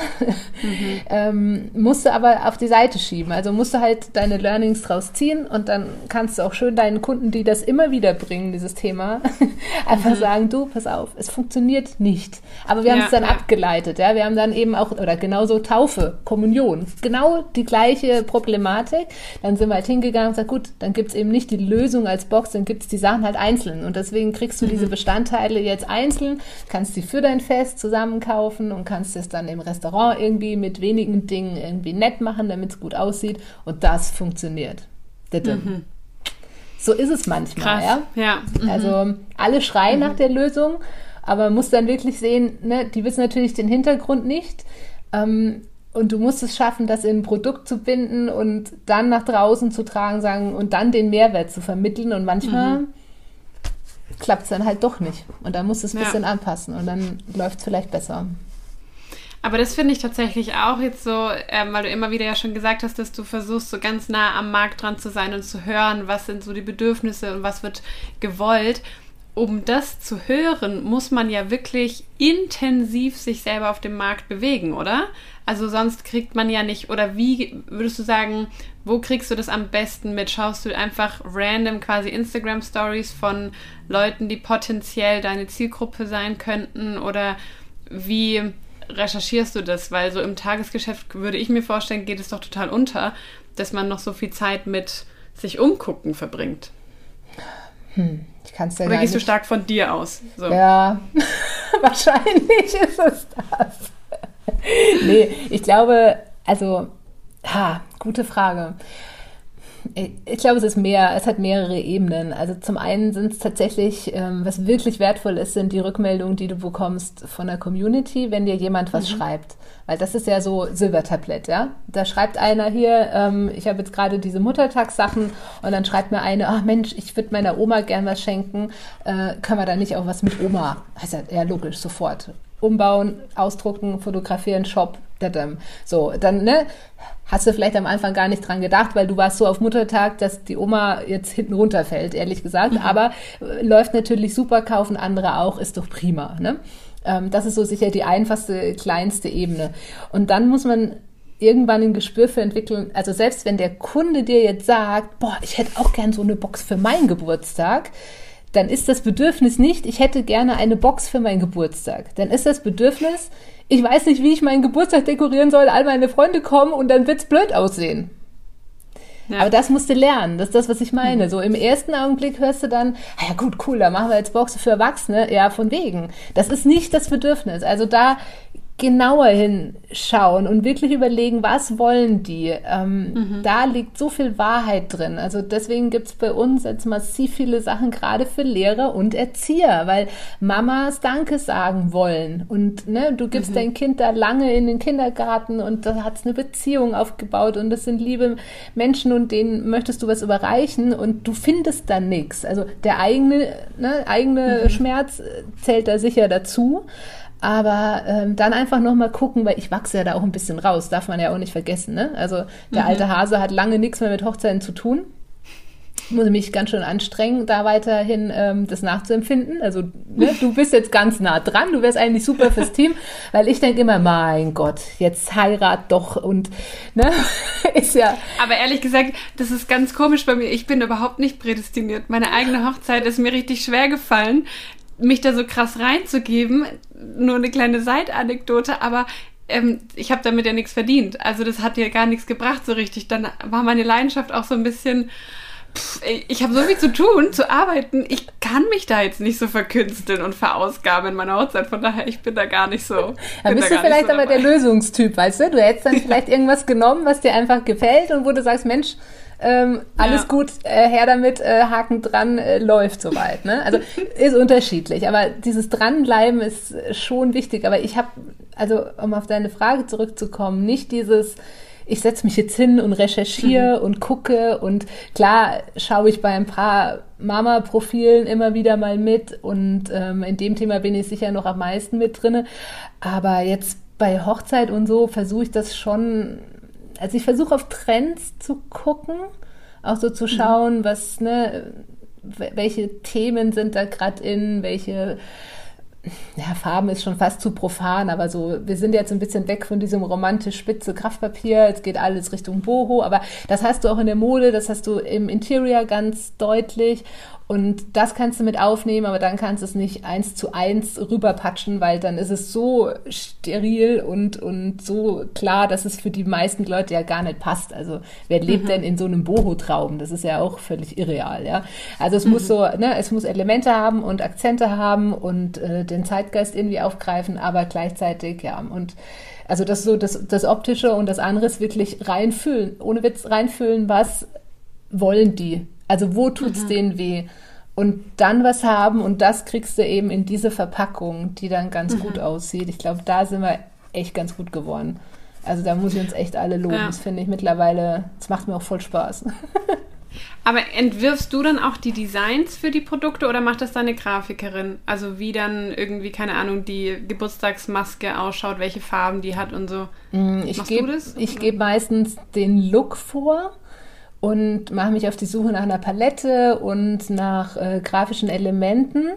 mhm. ähm, musst du aber auf die Seite schieben. Also musst du halt deine Learnings draus ziehen und dann kannst du auch schön deinen Kunden, die das immer wieder bringen, dieses Thema, einfach mhm. sagen, du, pass auf, es funktioniert nicht. Aber wir haben es dann ja. abgeleitet, ja, wir haben dann eben auch, oder genauso Taufe, Kommunion, genau die gleiche Problematik. Dann sind wir halt hingegangen und gesagt, gut, dann gibt es eben nicht die Lösung als Box, dann gibt es die Sachen halt einzeln und deswegen kriegst du mhm. diese Bestandteile jetzt einzeln, kannst sie für dein Fest zusammenkaufen einkaufen und kannst es dann im Restaurant irgendwie mit wenigen Dingen irgendwie nett machen, damit es gut aussieht. Und das funktioniert. Mhm. So ist es manchmal, Krass. ja. ja. Mhm. Also alle schreien mhm. nach der Lösung, aber man muss dann wirklich sehen, ne, die wissen natürlich den Hintergrund nicht. Ähm, und du musst es schaffen, das in ein Produkt zu binden und dann nach draußen zu tragen, sagen und dann den Mehrwert zu vermitteln. Und manchmal mhm klappt es dann halt doch nicht. Und dann musst du es ein bisschen ja. anpassen und dann läuft es vielleicht besser. Aber das finde ich tatsächlich auch jetzt so, ähm, weil du immer wieder ja schon gesagt hast, dass du versuchst, so ganz nah am Markt dran zu sein und zu hören, was sind so die Bedürfnisse und was wird gewollt. Um das zu hören, muss man ja wirklich intensiv sich selber auf dem Markt bewegen, oder? Also sonst kriegt man ja nicht, oder wie würdest du sagen, wo kriegst du das am besten mit? Schaust du einfach random quasi Instagram Stories von Leuten, die potenziell deine Zielgruppe sein könnten? Oder wie recherchierst du das? Weil so im Tagesgeschäft würde ich mir vorstellen, geht es doch total unter, dass man noch so viel Zeit mit sich umgucken verbringt. Hm, ich kann es ja Oder gehst du stark von dir aus? So. Ja, wahrscheinlich ist es das. nee, ich glaube, also, ha, gute Frage. Ich glaube, es ist mehr, es hat mehrere Ebenen. Also zum einen sind es tatsächlich, ähm, was wirklich wertvoll ist, sind die Rückmeldungen, die du bekommst von der Community, wenn dir jemand was mhm. schreibt. Weil das ist ja so Silbertablett, ja. Da schreibt einer hier, ähm, ich habe jetzt gerade diese Muttertagssachen und dann schreibt mir eine, ach Mensch, ich würde meiner Oma gern was schenken, äh, können wir da nicht auch was mit Oma? Heißt ja, ja logisch, sofort umbauen, ausdrucken, fotografieren, Shop. So, dann, ne, hast du vielleicht am Anfang gar nicht dran gedacht, weil du warst so auf Muttertag, dass die Oma jetzt hinten runterfällt, ehrlich gesagt. Mhm. Aber äh, läuft natürlich super, kaufen andere auch, ist doch prima, ne? Ähm, das ist so sicher die einfachste, kleinste Ebene. Und dann muss man irgendwann ein Gespür für entwickeln. Also selbst wenn der Kunde dir jetzt sagt, boah, ich hätte auch gern so eine Box für meinen Geburtstag, dann ist das Bedürfnis nicht, ich hätte gerne eine Box für meinen Geburtstag. Dann ist das Bedürfnis, ich weiß nicht, wie ich meinen Geburtstag dekorieren soll, all meine Freunde kommen und dann wird's blöd aussehen. Ja. Aber das musst du lernen. Das ist das, was ich meine. Mhm. So im ersten Augenblick hörst du dann, ah ja gut, cool, da machen wir jetzt Boxe für Erwachsene. Ja, von wegen. Das ist nicht das Bedürfnis. Also da genauer hinschauen und wirklich überlegen, was wollen die. Ähm, mhm. Da liegt so viel Wahrheit drin. Also deswegen gibt's bei uns jetzt massiv viele Sachen, gerade für Lehrer und Erzieher, weil Mamas Danke sagen wollen. Und ne, du gibst mhm. dein Kind da lange in den Kindergarten und da hat's eine Beziehung aufgebaut und das sind liebe Menschen und denen möchtest du was überreichen und du findest dann nichts. Also der eigene, ne, eigene mhm. Schmerz zählt da sicher dazu. Aber ähm, dann einfach nochmal gucken, weil ich wachse ja da auch ein bisschen raus, darf man ja auch nicht vergessen. Ne? Also der mhm. alte Hase hat lange nichts mehr mit Hochzeiten zu tun. Muss mich ganz schön anstrengen, da weiterhin ähm, das nachzuempfinden. Also ne, du bist jetzt ganz nah dran, du wärst eigentlich super fürs Team, weil ich denke immer, mein Gott, jetzt heirat doch und ne, ist ja. Aber ehrlich gesagt, das ist ganz komisch bei mir. Ich bin überhaupt nicht prädestiniert. Meine eigene Hochzeit ist mir richtig schwer gefallen mich da so krass reinzugeben. Nur eine kleine Seitanekdote, aber ähm, ich habe damit ja nichts verdient. Also das hat ja gar nichts gebracht so richtig. Dann war meine Leidenschaft auch so ein bisschen pff, ich habe so viel zu tun, zu arbeiten. Ich kann mich da jetzt nicht so verkünsteln und verausgaben in meiner Hochzeit. Von daher, ich bin da gar nicht so. Da bist da du vielleicht so aber der Lösungstyp, weißt du? Du hättest dann vielleicht irgendwas genommen, was dir einfach gefällt und wo du sagst, Mensch, ähm, alles ja. gut, äh, her damit, äh, Haken dran, äh, läuft soweit. Ne? Also ist unterschiedlich, aber dieses Dranbleiben ist schon wichtig. Aber ich habe, also um auf deine Frage zurückzukommen, nicht dieses, ich setze mich jetzt hin und recherchiere mhm. und gucke und klar schaue ich bei ein paar Mama-Profilen immer wieder mal mit und ähm, in dem Thema bin ich sicher noch am meisten mit drinne. Aber jetzt bei Hochzeit und so versuche ich das schon also ich versuche auf Trends zu gucken, auch so zu mhm. schauen, was, ne, welche Themen sind da gerade in, welche ja, Farben ist schon fast zu profan, aber so, wir sind jetzt ein bisschen weg von diesem romantisch spitze Kraftpapier, jetzt geht alles Richtung Boho, aber das hast du auch in der Mode, das hast du im Interior ganz deutlich und das kannst du mit aufnehmen, aber dann kannst du es nicht eins zu eins rüberpatschen, weil dann ist es so steril und, und so klar, dass es für die meisten Leute ja gar nicht passt. Also wer lebt mhm. denn in so einem Boho-Traum? Das ist ja auch völlig irreal, ja. Also es mhm. muss so, ne, es muss Elemente haben und Akzente haben und äh, den Zeitgeist irgendwie aufgreifen, aber gleichzeitig, ja, und also das so das, das Optische und das andere ist wirklich reinfühlen, ohne Witz reinfühlen, was wollen die? Also wo tut's mhm. denen weh? Und dann was haben und das kriegst du eben in diese Verpackung, die dann ganz mhm. gut aussieht. Ich glaube, da sind wir echt ganz gut geworden. Also da muss ich uns echt alle loben. Ja. Das finde ich mittlerweile, das macht mir auch voll Spaß. Aber entwirfst du dann auch die Designs für die Produkte oder macht das deine Grafikerin? Also wie dann irgendwie, keine Ahnung, die Geburtstagsmaske ausschaut, welche Farben die hat und so. Mm, ich gebe geb meistens den Look vor und mache mich auf die Suche nach einer Palette und nach äh, grafischen Elementen.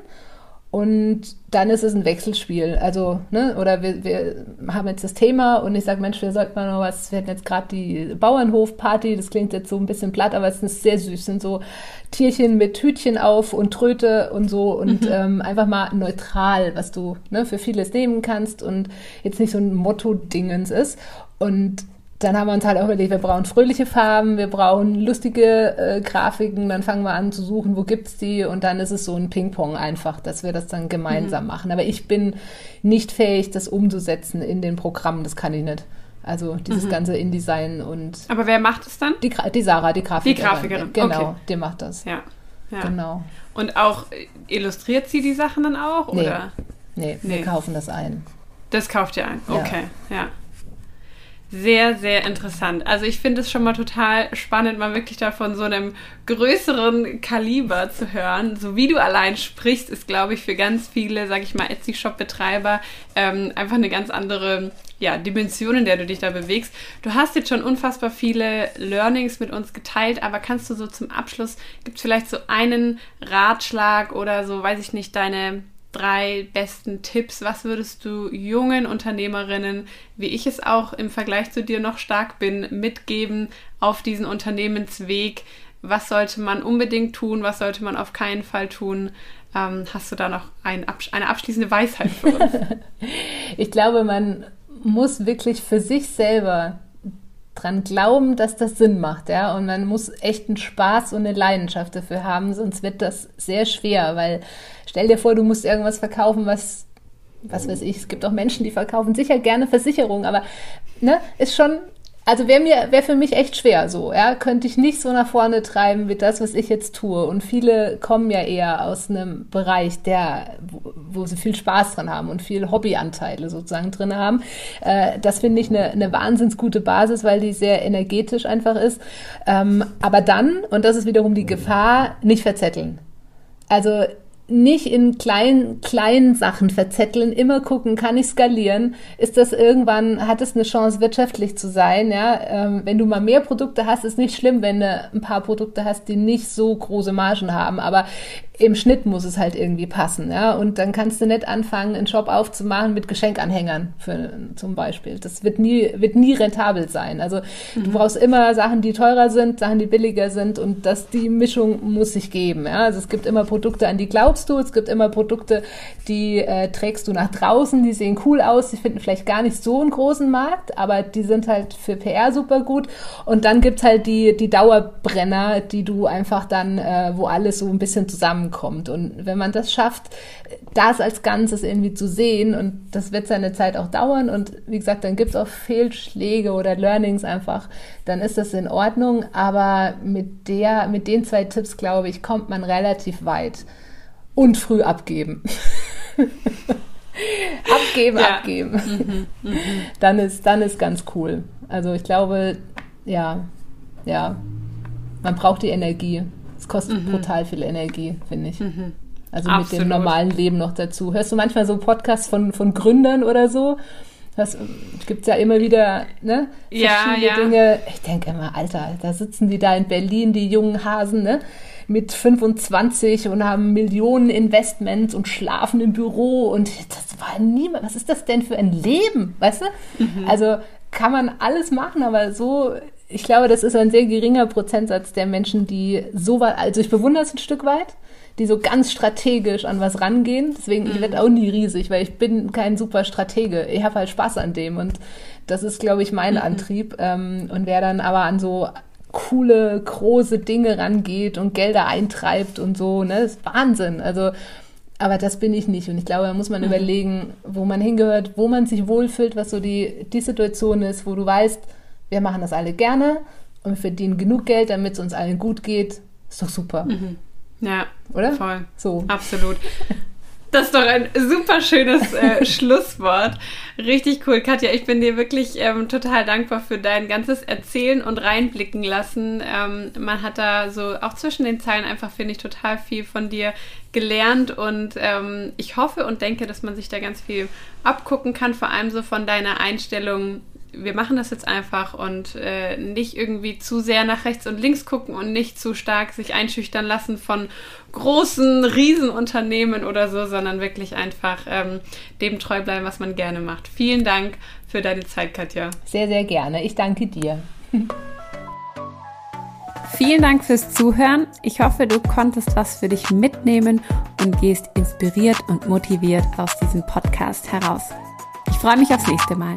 Und dann ist es ein Wechselspiel. Also, ne, oder wir, wir haben jetzt das Thema und ich sage, Mensch, wir sollten mal noch was, wir hatten jetzt gerade die Bauernhofparty, das klingt jetzt so ein bisschen platt, aber es ist sehr süß. Es sind so Tierchen mit Hütchen auf und Tröte und so und mhm. ähm, einfach mal neutral, was du ne, für vieles nehmen kannst und jetzt nicht so ein Motto-Dingens ist. Und dann haben wir uns halt auch überlegt, wir brauchen fröhliche Farben, wir brauchen lustige äh, Grafiken, dann fangen wir an zu suchen, wo gibt's die und dann ist es so ein Ping-Pong einfach, dass wir das dann gemeinsam mhm. machen. Aber ich bin nicht fähig, das umzusetzen in den Programmen, das kann ich nicht. Also dieses mhm. ganze InDesign und. Aber wer macht es dann? Die, die Sarah, die Grafikerin. Die Grafikerin, genau, okay. die macht das. Ja. ja. Genau. Und auch äh, illustriert sie die Sachen dann auch? Nee. Oder? Nee, nee, wir kaufen das ein. Das kauft ihr ein, okay, ja. ja sehr, sehr interessant. Also ich finde es schon mal total spannend, mal wirklich davon so einem größeren Kaliber zu hören. So wie du allein sprichst, ist, glaube ich, für ganz viele, sag ich mal, Etsy-Shop-Betreiber ähm, einfach eine ganz andere ja, Dimension, in der du dich da bewegst. Du hast jetzt schon unfassbar viele Learnings mit uns geteilt, aber kannst du so zum Abschluss, gibt es vielleicht so einen Ratschlag oder so, weiß ich nicht, deine drei besten Tipps? Was würdest du jungen Unternehmerinnen, wie ich es auch im Vergleich zu dir noch stark bin, mitgeben auf diesen Unternehmensweg? Was sollte man unbedingt tun? Was sollte man auf keinen Fall tun? Ähm, hast du da noch ein, eine abschließende Weisheit für uns? ich glaube, man muss wirklich für sich selber dran glauben, dass das Sinn macht, ja. Und man muss echt einen Spaß und eine Leidenschaft dafür haben, sonst wird das sehr schwer, weil stell dir vor, du musst irgendwas verkaufen, was, was weiß ich, es gibt auch Menschen, die verkaufen sicher gerne Versicherungen, aber ne, ist schon also wäre mir wäre für mich echt schwer so, ja, könnte ich nicht so nach vorne treiben wie das, was ich jetzt tue. Und viele kommen ja eher aus einem Bereich, der wo, wo sie viel Spaß dran haben und viel Hobbyanteile sozusagen drin haben. Äh, das finde ich eine, eine wahnsinns gute Basis, weil die sehr energetisch einfach ist. Ähm, aber dann und das ist wiederum die Gefahr, nicht verzetteln. Also nicht in kleinen, kleinen Sachen verzetteln, immer gucken, kann ich skalieren? Ist das irgendwann, hat es eine Chance, wirtschaftlich zu sein? Ja, ähm, wenn du mal mehr Produkte hast, ist nicht schlimm, wenn du ein paar Produkte hast, die nicht so große Margen haben. Aber im Schnitt muss es halt irgendwie passen, ja. Und dann kannst du nicht anfangen, einen Shop aufzumachen mit Geschenkanhängern, für, zum Beispiel. Das wird nie, wird nie rentabel sein. Also mhm. du brauchst immer Sachen, die teurer sind, Sachen, die billiger sind und das, die Mischung muss sich geben, ja. Also es gibt immer Produkte, an die glaubst kaufst du. Es gibt immer Produkte, die äh, trägst du nach draußen, die sehen cool aus, die finden vielleicht gar nicht so einen großen Markt, aber die sind halt für PR super gut. Und dann gibt's halt die, die Dauerbrenner, die du einfach dann, äh, wo alles so ein bisschen zusammenkommt. Und wenn man das schafft, das als Ganzes irgendwie zu sehen, und das wird seine Zeit auch dauern, und wie gesagt, dann gibt's auch Fehlschläge oder Learnings einfach, dann ist das in Ordnung. Aber mit der, mit den zwei Tipps, glaube ich, kommt man relativ weit. Und früh abgeben. abgeben, ja. abgeben. Mhm, mh. Dann ist, dann ist ganz cool. Also ich glaube, ja, ja, man braucht die Energie. Es kostet mhm. brutal viel Energie, finde ich. Mhm. Also Absolut. mit dem normalen Leben noch dazu. Hörst du manchmal so Podcasts von, von Gründern oder so? Das gibt ja immer wieder ne, verschiedene ja, ja. Dinge. Ich denke immer, Alter, da sitzen die da in Berlin, die jungen Hasen, ne? Mit 25 und haben Millionen Investments und schlafen im Büro und das war niemand. Was ist das denn für ein Leben, weißt du? Mhm. Also kann man alles machen, aber so, ich glaube, das ist ein sehr geringer Prozentsatz der Menschen, die so weit, also ich bewundere es ein Stück weit, die so ganz strategisch an was rangehen. Deswegen, mhm. ich werde auch nie riesig, weil ich bin kein super Stratege. Ich habe halt Spaß an dem und das ist, glaube ich, mein mhm. Antrieb. Ähm, und wer dann aber an so coole, große Dinge rangeht und Gelder eintreibt und so, ne? Das ist Wahnsinn. Also, aber das bin ich nicht. Und ich glaube, da muss man mhm. überlegen, wo man hingehört, wo man sich wohlfühlt, was so die, die Situation ist, wo du weißt, wir machen das alle gerne und wir verdienen genug Geld, damit es uns allen gut geht. Ist doch super. Mhm. Ja, oder? Voll. So. Absolut. Das ist doch ein super schönes äh, Schlusswort. Richtig cool, Katja. Ich bin dir wirklich ähm, total dankbar für dein ganzes Erzählen und reinblicken lassen. Ähm, man hat da so auch zwischen den Zeilen einfach, finde ich, total viel von dir gelernt und ähm, ich hoffe und denke, dass man sich da ganz viel abgucken kann, vor allem so von deiner Einstellung wir machen das jetzt einfach und äh, nicht irgendwie zu sehr nach rechts und links gucken und nicht zu stark sich einschüchtern lassen von großen Riesenunternehmen oder so, sondern wirklich einfach ähm, dem treu bleiben, was man gerne macht. Vielen Dank für deine Zeit, Katja. Sehr, sehr gerne. Ich danke dir. Vielen Dank fürs Zuhören. Ich hoffe, du konntest was für dich mitnehmen und gehst inspiriert und motiviert aus diesem Podcast heraus. Ich freue mich aufs nächste Mal.